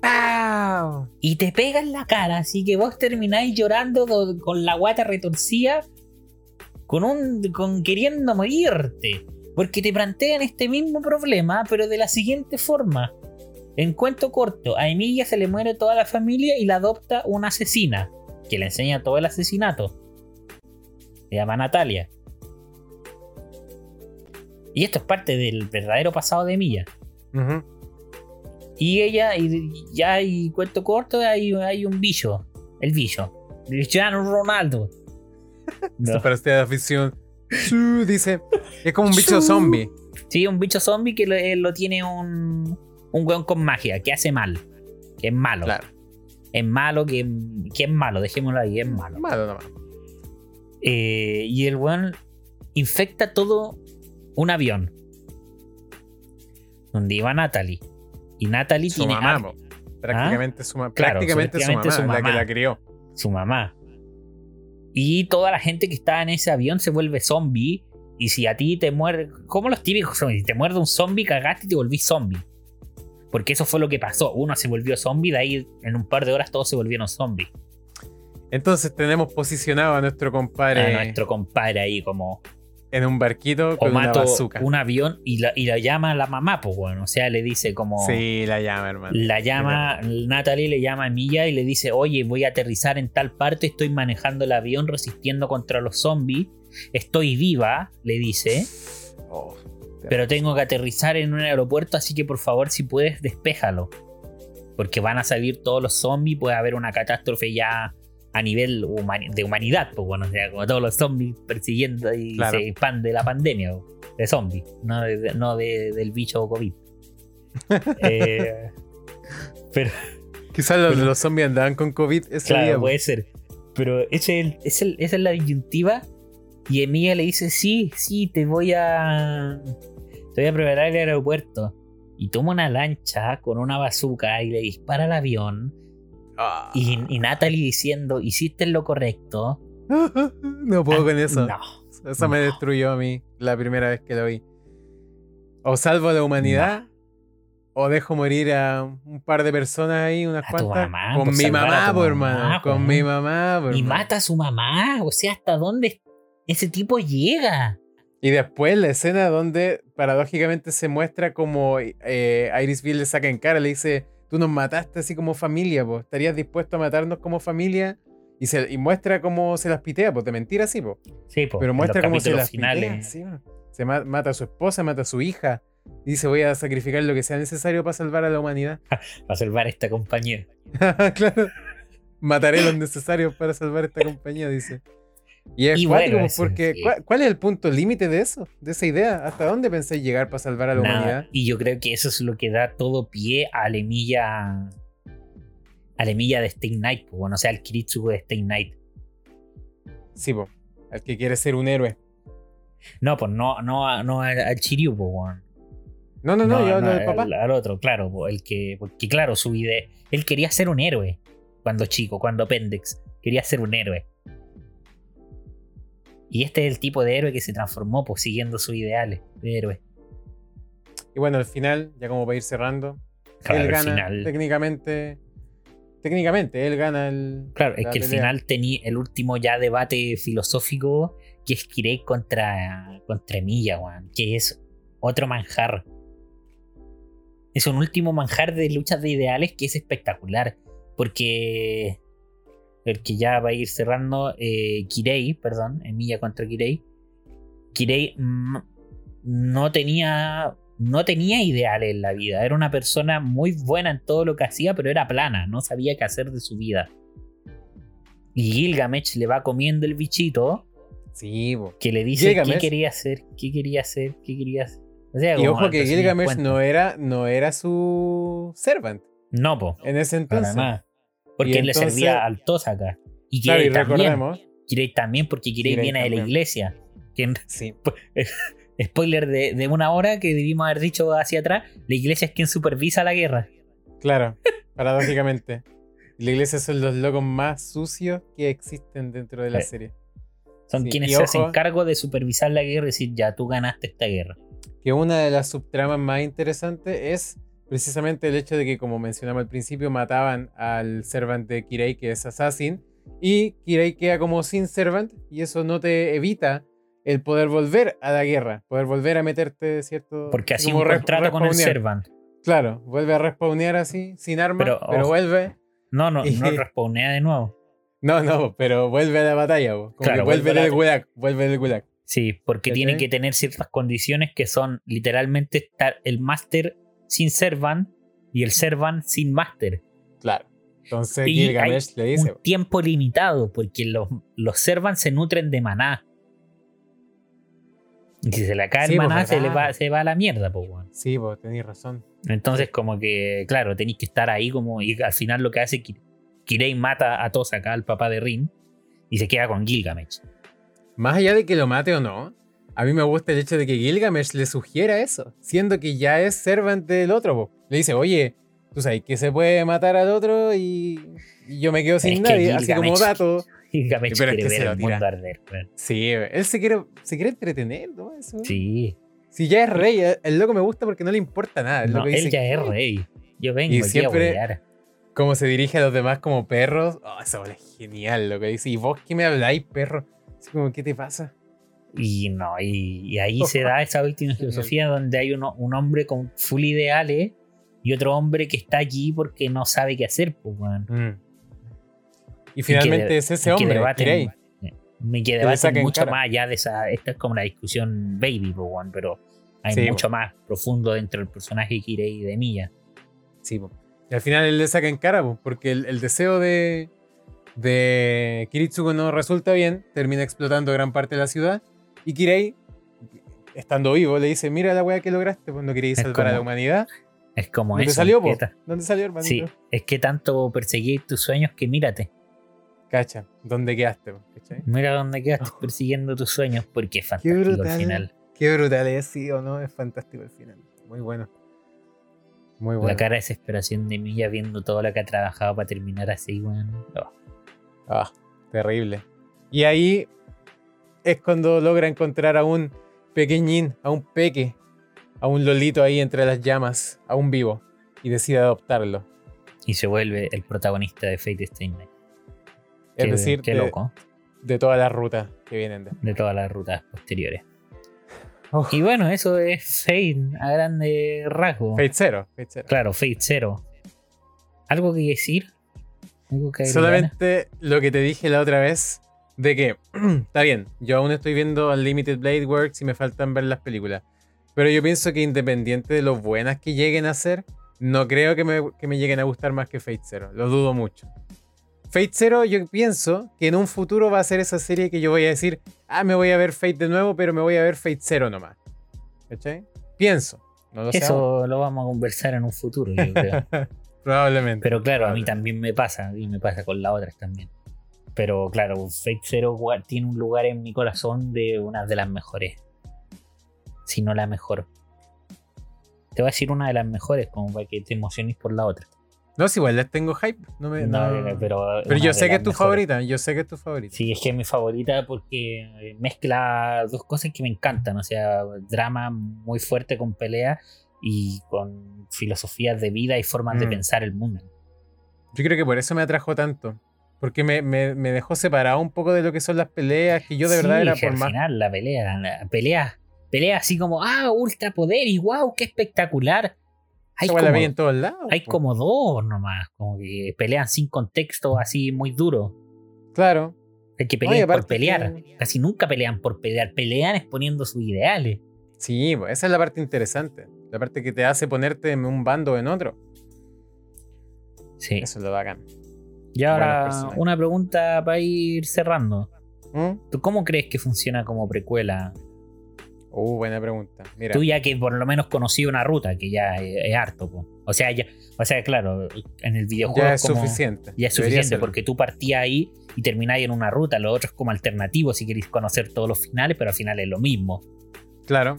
¡Pah! Y te pega en la cara, así que vos termináis llorando con la guata retorcida, con un. con queriendo morirte. Porque te plantean este mismo problema, pero de la siguiente forma. En cuento corto, a Emilia se le muere toda la familia y la adopta una asesina, que le enseña todo el asesinato. Se llama Natalia. Y esto es parte del verdadero pasado de Emilia. Y ella, y ya hay cuento corto, hay, hay un bicho. El bicho. Cristiano Ronaldo. *laughs* Esto para esta afición. Dice, es como un bicho zombie. Sí, un bicho zombie que lo, tiene un, un weón con magia, que hace mal. Que es malo. Claro. Es malo, que, que es malo, dejémoslo ahí, es malo. Malo nomás. Eh, y el weón infecta todo un avión. Donde iba Natalie. Y Natalie su mamá, prácticamente, su, prácticamente su mamá, la que la crió. Su mamá. Y toda la gente que está en ese avión se vuelve zombie. Y si a ti te muerde. ¿Cómo los típicos zombies? Si te muerde un zombie, cagaste y te volví zombie. Porque eso fue lo que pasó. Uno se volvió zombie, de ahí en un par de horas todos se volvieron zombies. Entonces tenemos posicionado a nuestro compadre. A nuestro compadre ahí como en un barquito con o una un avión y la, y la llama la mamá, pues bueno, o sea, le dice como... Sí, la llama, hermano. La llama, Natalie le llama a Milla y le dice, oye, voy a aterrizar en tal parte, estoy manejando el avión resistiendo contra los zombies, estoy viva, le dice, oh, pero tengo que aterrizar en un aeropuerto, así que por favor, si puedes, despéjalo. Porque van a salir todos los zombies, puede haber una catástrofe ya a nivel de humanidad, pues bueno, o sea, como todos los zombies persiguiendo y se expande la pandemia de zombies, no, no del bicho COVID. *laughs* eh, pero. Quizás los, zombies andaban con COVID ese Claro, puede ser. Pero ese es esa es la disyuntiva. Y Emilia le dice: Sí, sí, te voy a. Te voy a preparar el aeropuerto. Y toma una lancha con una bazooka y le dispara al avión Ah. Y, Natalie diciendo, hiciste lo correcto. *laughs* no puedo con eso. No. Eso me destruyó a mí la primera vez que lo vi. O salvo a la humanidad, o dejo morir a un par de personas ahí, unas cuantas. con mi mamá, por hermano. con mi mamá, Y mata a su mamá. O sea, ¿hasta dónde ese tipo llega? Y después la escena donde paradójicamente se muestra como eh, Irisville le saca en cara, le dice, tú nos mataste así como familia, pues, ¿estarías dispuesto a matarnos como familia? Y, se, y muestra cómo se las pitea, pues de mentira sí, pues. Sí, pues. Pero muestra cómo se las pitea. se mata a su esposa, mata a su hija. Y dice, voy a sacrificar lo que sea necesario para salvar a la humanidad. *laughs* para salvar esta compañía. *laughs* claro. Mataré lo necesario para salvar esta compañía, dice. Y es bueno, porque ¿cuál, es el punto límite de eso? De esa idea. ¿Hasta dónde pensé llegar para salvar a la humanidad? Y yo creo que eso es lo que da todo pie a la emilla. A la de Stay Knight, bueno, o sea, al Kiritsugo de Stay Knight. Sí, pues. Al que quiere ser un héroe. No, pues no, no, no al Chiryu, pues, bueno. No, no, no, yo hablo del papá. Al, otro, claro, el que, porque claro, su idea, él quería ser un héroe cuando chico, cuando Pendex, quería ser un héroe. Y este es el tipo de héroe que se transformó pues, siguiendo sus ideales de héroe. Y bueno, al final, ya como para ir cerrando, él gana técnicamente. Técnicamente, él gana el. Claro, es que el final tenía el último ya debate filosófico que es Kirei contra, contra Milla, que es otro manjar es un último manjar de luchas de ideales que es espectacular. Porque el que ya va a ir cerrando, eh, Kirei, perdón, Emilia contra Kirei. Kirei no tenía, no tenía ideales en la vida. Era una persona muy buena en todo lo que hacía, pero era plana, no sabía qué hacer de su vida. Y Gilgamesh le va comiendo el bichito. Sí, que le dice qué quería hacer, qué quería hacer, qué quería hacer y ojo que Gilgamesh no era, no era su servant. No, po. En ese entonces. Porque él le servía al Tosaka. Y Kirei también. Kirei también, porque Kirei, viene *laughs* de la iglesia. sí. Spoiler de, una hora que debimos haber dicho hacia atrás: la iglesia es quien supervisa la guerra. Claro, *laughs* paradójicamente. la iglesia son los locos más sucios que existen dentro de la serie. Son quienes se hacen cargo de supervisar la guerra y decir: ya tú ganaste esta guerra que una de las subtramas más interesantes es precisamente el hecho de que, como mencionamos al principio, mataban al servant de Kirei, que es Assassin, y Kirei queda como sin servant, y eso no te evita el poder volver a la guerra, poder volver a meterte, ¿cierto? Porque así un contrato con el servant. Claro, vuelve a respawnear así, sin arma, pero, vuelve. No, no, no *laughs* respawnea de nuevo. No, no, pero vuelve a la batalla, como claro, vuelve, del gulag, vuelve del gulag. Sí, porque tiene que tener ciertas condiciones que son literalmente estar el máster sin servan y el servan sin máster. Claro. Entonces Gilgamesh le dice. Un tiempo limitado, porque los, los servan se nutren de maná. Y si se le cae el maná, se, le va, se va a la mierda, pues, Sí, pues tenéis razón. Entonces, como que, claro, tenéis que estar ahí como. Y al final lo que hace Kirei mata a Tosaka, al papá de Rin, y se queda con Gilgamesh. Más allá de que lo mate o no, a mí me gusta el hecho de que Gilgamesh le sugiera eso, siendo que ya es servant del otro. Le dice, oye, tú sabes que se puede matar al otro y, yo me quedo sin nadie, así como dato. *laughs* Gilgamesh pero quiere ver el mundo arder. Sí, él se quiere, se quiere entretener, ¿no? Sí. Si ya es rey, el loco me gusta porque no le importa nada. No, él ya es rey. Yo vengo y siempre, a como se dirige a los demás como perros, oh, eso es genial lo que dice. ¿Y vos qué me habláis, perro? como, ¿qué te pasa? Y no, y, ahí se *laughs* da esa última filosofía donde hay uno, un hombre con full ideales y otro hombre que está allí porque no sabe qué hacer, pues, mm. Y finalmente es ese hombre, que me que debate mucho más allá de esa. Esta es como la discusión baby, pues, pero hay mucho más profundo dentro del personaje Kirei de Milla. Sí, y al final él le saca en cara, porque el deseo de, de Kiritsugo no resulta bien, termina explotando gran parte de la ciudad y Kirei, estando vivo, le dice, mira la weá que lograste cuando queréis salvar a la humanidad. Es como ¿Dónde Salió, ¿Dónde salió, hermanito? Sí, es que tanto perseguí tus sueños que mírate. Cacha, ¿dónde quedaste? Mira dónde quedaste persiguiendo tus sueños porque es fantástico el final. Qué brutal es, sí o no, es fantástico el final. Muy bueno. Muy bueno. La cara de desesperación de Milla viendo todo lo que ha trabajado para terminar así, bueno. Ah, terrible. Y ahí es cuando logra encontrar a un pequeñín, a un peque, a un lolito ahí entre las llamas, a un vivo. y decide adoptarlo. Y se vuelve el protagonista de Fate Stay Night. Es decir, qué loco. de todas las rutas que vienen de. De todas las rutas posteriores. Y bueno, eso es Fate a grande rasgo. Fate 0. Fate Claro, Fate 0. ¿Algo que decir? Solamente lo que te dije la otra vez de que *clears throat* está bien, yo aún estoy viendo Unlimited Blade Works y me faltan ver las películas. Pero yo pienso que independiente de lo buenas que lleguen a ser, no creo que me, que me lleguen a gustar más que Fate Zero. Lo dudo mucho. Fate Zero, yo pienso que en un futuro va a ser esa serie que yo voy a decir, ah, me voy a ver Fate de nuevo, pero me voy a ver Fate Zero nomás. ¿Cachai? Pienso. Eso lo vamos a conversar en un futuro, yo creo. *laughs* Probablemente. Pero claro, a mí también me pasa, y me pasa con las otras también. Pero claro, Fate Zero tiene un lugar en mi corazón de una de las mejores. Si no la mejor. Te voy a decir una de las mejores, como para que te emociones por la otra. No, si igual les tengo hype. No, me, pero, pero yo sé que es tu favorita. Yo sé que es tu favorita. Sí, es que es mi favorita porque mezcla dos cosas que me encantan. O sea, drama muy fuerte con pelea y con filosofías de vida y formas de mm. pensar el mundo. Yo creo que por eso me atrajo tanto. Porque me, dejó separado un poco de lo que son las peleas, que yo de verdad era por más. final, la pelea, la pelea, pelea así como, ah, ultra poder y wow, qué espectacular. Hay, como, en todos lados, hay como dos nomás, como que pelean sin contexto así muy duro. Claro. Hay que pelear por pelear. Casi nunca pelean por pelear, pelean exponiendo sus ideales. Sí, esa es la parte interesante. La parte que te hace ponerte en un bando o en otro. Sí. Eso es lo bacán. Y ahora, una pregunta para ir cerrando. ¿Mm? ¿Tú cómo crees que funciona como precuela? Uh, buena pregunta. Mira. Tú ya que por lo menos conocí una ruta, que ya es, harto. O sea, ya, o sea, claro, en el videojuego. Ya es suficiente. Ya es suficiente porque tú partías ahí y termináis en una ruta. Lo otro es como alternativo si queréis conocer todos los finales, pero al final es lo mismo. Claro,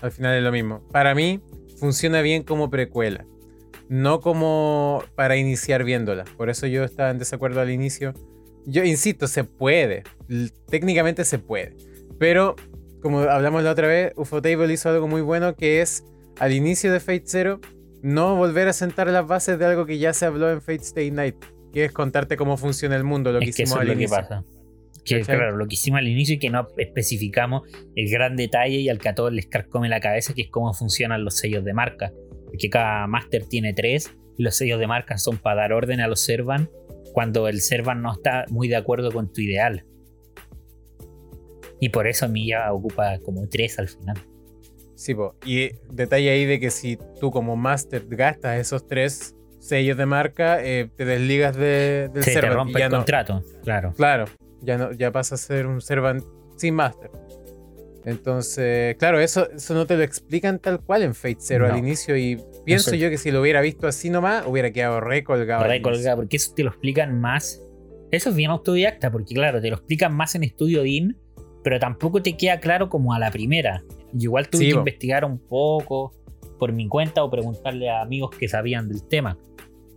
al final es lo mismo. Para mí, funciona bien como precuela no como para iniciar viéndola. Por eso yo estaba en desacuerdo al inicio. Yo insisto, se puede. Técnicamente se puede. Pero, como hablamos la otra vez, Ufotable hizo algo muy bueno que es al inicio de Fate Zero no volver a sentar las bases de algo que ya se habló en Fate Stay Night, que es contarte cómo funciona el mundo, lo que hicimos al inicio. Que pasa. Que, claro, lo que hicimos al inicio y que no especificamos el gran detalle y al que a todos les carcome la cabeza, que es cómo funcionan los sellos de marca que cada máster tiene tres y los sellos de marca son para dar orden a los servan cuando el servan no está muy de acuerdo con tu ideal. Y por eso a mí ya ocupa como tres al final. Sí, y detalle ahí de que si tú como máster gastas esos tres sellos de marca, eh, te desligas de, del Se Te rompe el contrato, claro. Claro, ya, no, ya pasa a ser un servan sin máster. Entonces, claro, eso, eso no te lo explican tal cual en Fate Zero al inicio y pienso yo que si lo hubiera visto así nomás, hubiera quedado recolgado. Recolgado, porque eso te lo explican más. Eso es bien autodidacta, porque claro, te lo explican más en Estudio DIN, pero tampoco te queda claro como a la primera. igual tuve que investigar un poco por mi cuenta o preguntarle a amigos que sabían del tema.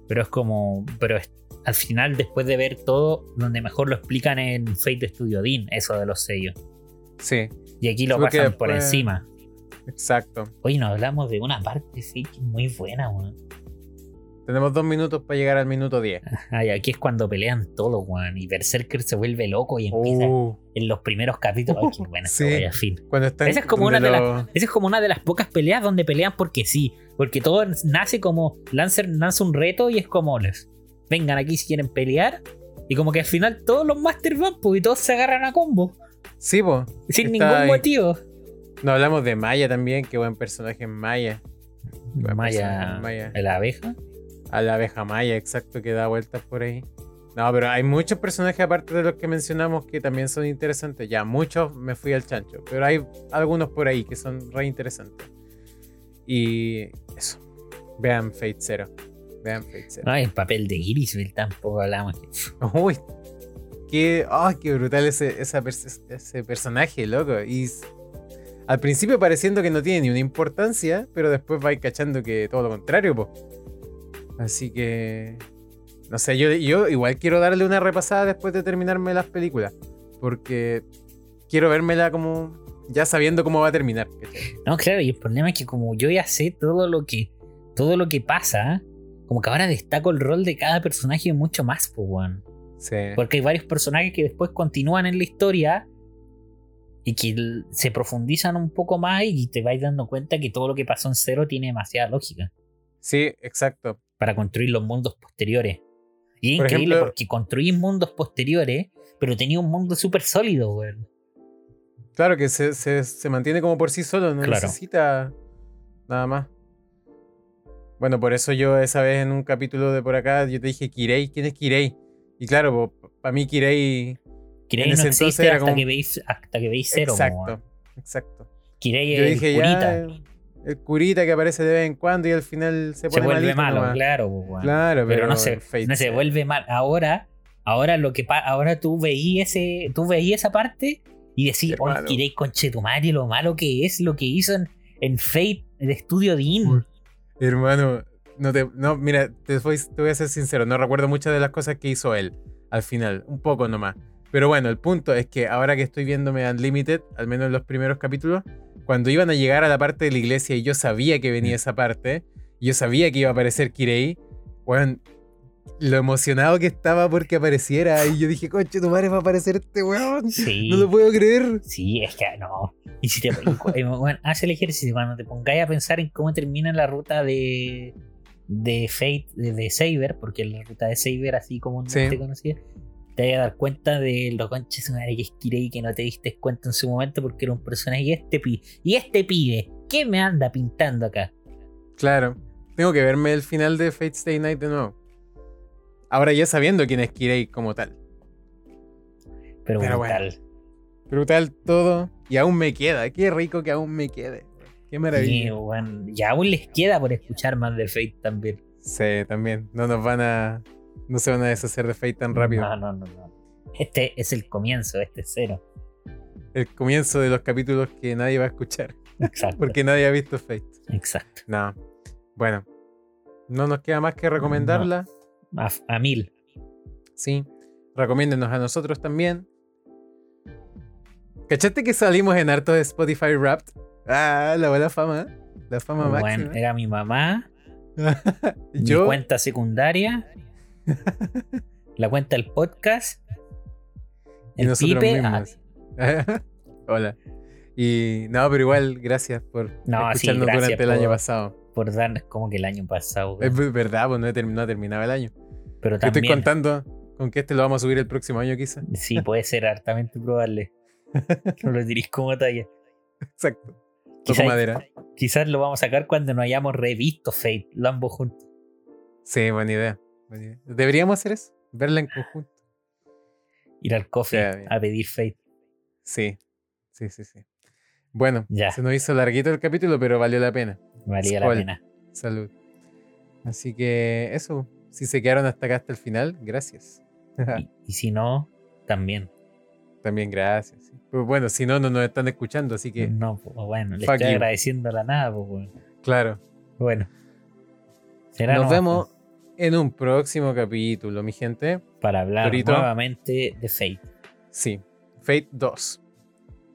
Pero es como, pero al final, después de ver todo, donde mejor lo explican en Fate Studio DIN, eso de los sellos. Sí. Y aquí lo pasan por encima. Exacto. Oye, nos hablamos de una parte, sí, que muy buena, weón. Tenemos dos minutos para llegar al minuto 10. *laughs* Ay, aquí es cuando pelean todos, weón. Y Berserker se vuelve loco y empieza uh. en los primeros capítulos. Ay, qué *laughs* buena sí. fin. Cuando esa, es como una de las, esa es como una de las pocas peleas donde pelean porque sí. Porque todo nace como. Lancer lanza un reto y es como. Les, vengan aquí si quieren pelear. Y como que al final todos los Master van, pues, y todos se agarran a combo. Sí, pues. Sin ningún motivo. No hablamos de Maya también, qué buen personaje en Maya. Maya, Maya. ¿La abeja? A la abeja Maya, exacto, que da vueltas por ahí. No, pero hay muchos personajes aparte de los que mencionamos que también son interesantes. Ya, muchos me fui al chancho, pero hay algunos por ahí que son re interesantes. Y eso. Vean Fate Zero. Vean Fate Zero. No, el papel de Griswell tampoco hablamos. Uy, qué, qué brutal ese, ese personaje, loco. Y al principio pareciendo que no tiene ni una importancia, pero después vais cachando que todo lo contrario, po. Así que. No sé, yo, yo igual quiero darle una repasada después de terminarme las películas. Porque quiero vérmela como. Ya sabiendo cómo va a terminar. No, claro, y el problema es que como yo ya sé todo lo que todo lo que pasa, como que ahora destaco el rol de cada personaje mucho más, pues, weón. Sí. Porque hay varios personajes que después continúan en la historia y que se profundizan un poco más y te vais dando cuenta que todo lo que pasó en cero tiene demasiada lógica. Sí, exacto. Para construir los mundos posteriores. Y es increíble porque construís mundos posteriores, pero tenía un mundo súper sólido, güey. Claro, que se, se, mantiene como por sí solo, no necesita nada más. Bueno, por eso yo esa vez en un capítulo de por acá, yo te dije, Kirei, ¿quién es Kirei? Y claro, para mí Kirei Kirei no existe hasta, que veis, hasta que veis cero. Exacto, exacto. Kirei es el curita. el curita que aparece de vez en cuando y al final se, se vuelve malo, claro. Pues, claro, pero, no, se, no se vuelve mal. Ahora, ahora lo que ahora tú veías ese, tú veías esa parte y decís, oh, Kirei conchetumare, lo malo que es lo que hizo en, en Fate, el estudio Dean. hermano, no te, no, mira, te voy a ser sincero, no recuerdo muchas de las cosas que hizo él al final, un poco nomás. Pero bueno, el punto es que ahora que estoy viéndome Unlimited, al menos en los primeros capítulos, cuando iban a llegar a la parte de la iglesia y yo sabía que venía esa parte, yo sabía que iba a aparecer Kirei, bueno, lo emocionado que estaba porque apareciera. Y yo dije, coche, tu madre va a aparecer este weón. Sí. No lo puedo creer. Sí, es que no. Y si te *laughs* bueno, haz el ejercicio cuando te pongáis a pensar en cómo termina la ruta de, de Fate, de, Saber, porque la ruta de Saber, así como no te conocía, te vas a dar cuenta de lo conches madre que es Kirei que no te diste cuenta en su momento porque era un personaje y este pibe. Y este pibe, ¿qué me anda pintando acá? Claro, tengo que verme el final de Fate Stay Night de nuevo. Ahora ya sabiendo quién es Kirei como tal. Pero, brutal. brutal todo. Y aún me queda. Qué rico que aún me quede. Qué maravilla. Y, aún les queda por escuchar más de Fate también. Sí, también. No nos van a no se van a deshacer de Fate tan rápido. No, no, no, no. Este es el comienzo, este es cero. El comienzo de los capítulos que nadie va a escuchar. Exacto. *laughs* Porque nadie ha visto Fate. Exacto. No. Bueno, no nos queda más que recomendarla. A, mil. Sí. Recomiéndenos a nosotros también. ¿Cachaste que salimos en harto de Spotify Wrapped? Ah, la buena fama. La fama máxima. Bueno, era mi mamá. *laughs* ¿Yo? Mi cuenta secundaria *laughs* la cuenta del podcast. El y nosotros Pipe, mismos. *laughs* Hola. Y no, pero igual, gracias por escucharnos durante el año pasado. Por darnos como que el año pasado. Es verdad, pues no, he terminado el año. Pero también. estoy contando con que este lo vamos a subir el próximo año, quizás. Sí, puede ser hartamente probable. no lo diréis como talla. Exacto. Quizás, madera. Quizás lo vamos a sacar cuando no hayamos revisto Fate, lo ambos juntos. Sí, buena idea. Deberíamos hacer eso, verla en conjunto. Ir al cofre a pedir Fate. Sí, sí, sí, sí. Bueno, ya. se nos hizo larguito el capítulo, pero valió la pena. Valía la pena. Salud. Así que eso, si se quedaron hasta acá hasta el final, gracias. y, si no, también. También gracias. Pues bueno, si no, no nos están escuchando, así que. No, pues bueno, le estoy agradeciendo la nada, pues bueno. Claro. Bueno. nos vemos en un próximo capítulo, mi gente. Para hablar nuevamente de Fate. Sí, Fate 2.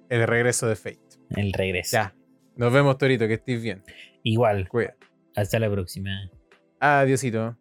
El regreso de Fate. El regreso. Ya. Nos vemos, Torito, que estés bien. Igual. Hasta la próxima. Adiósito.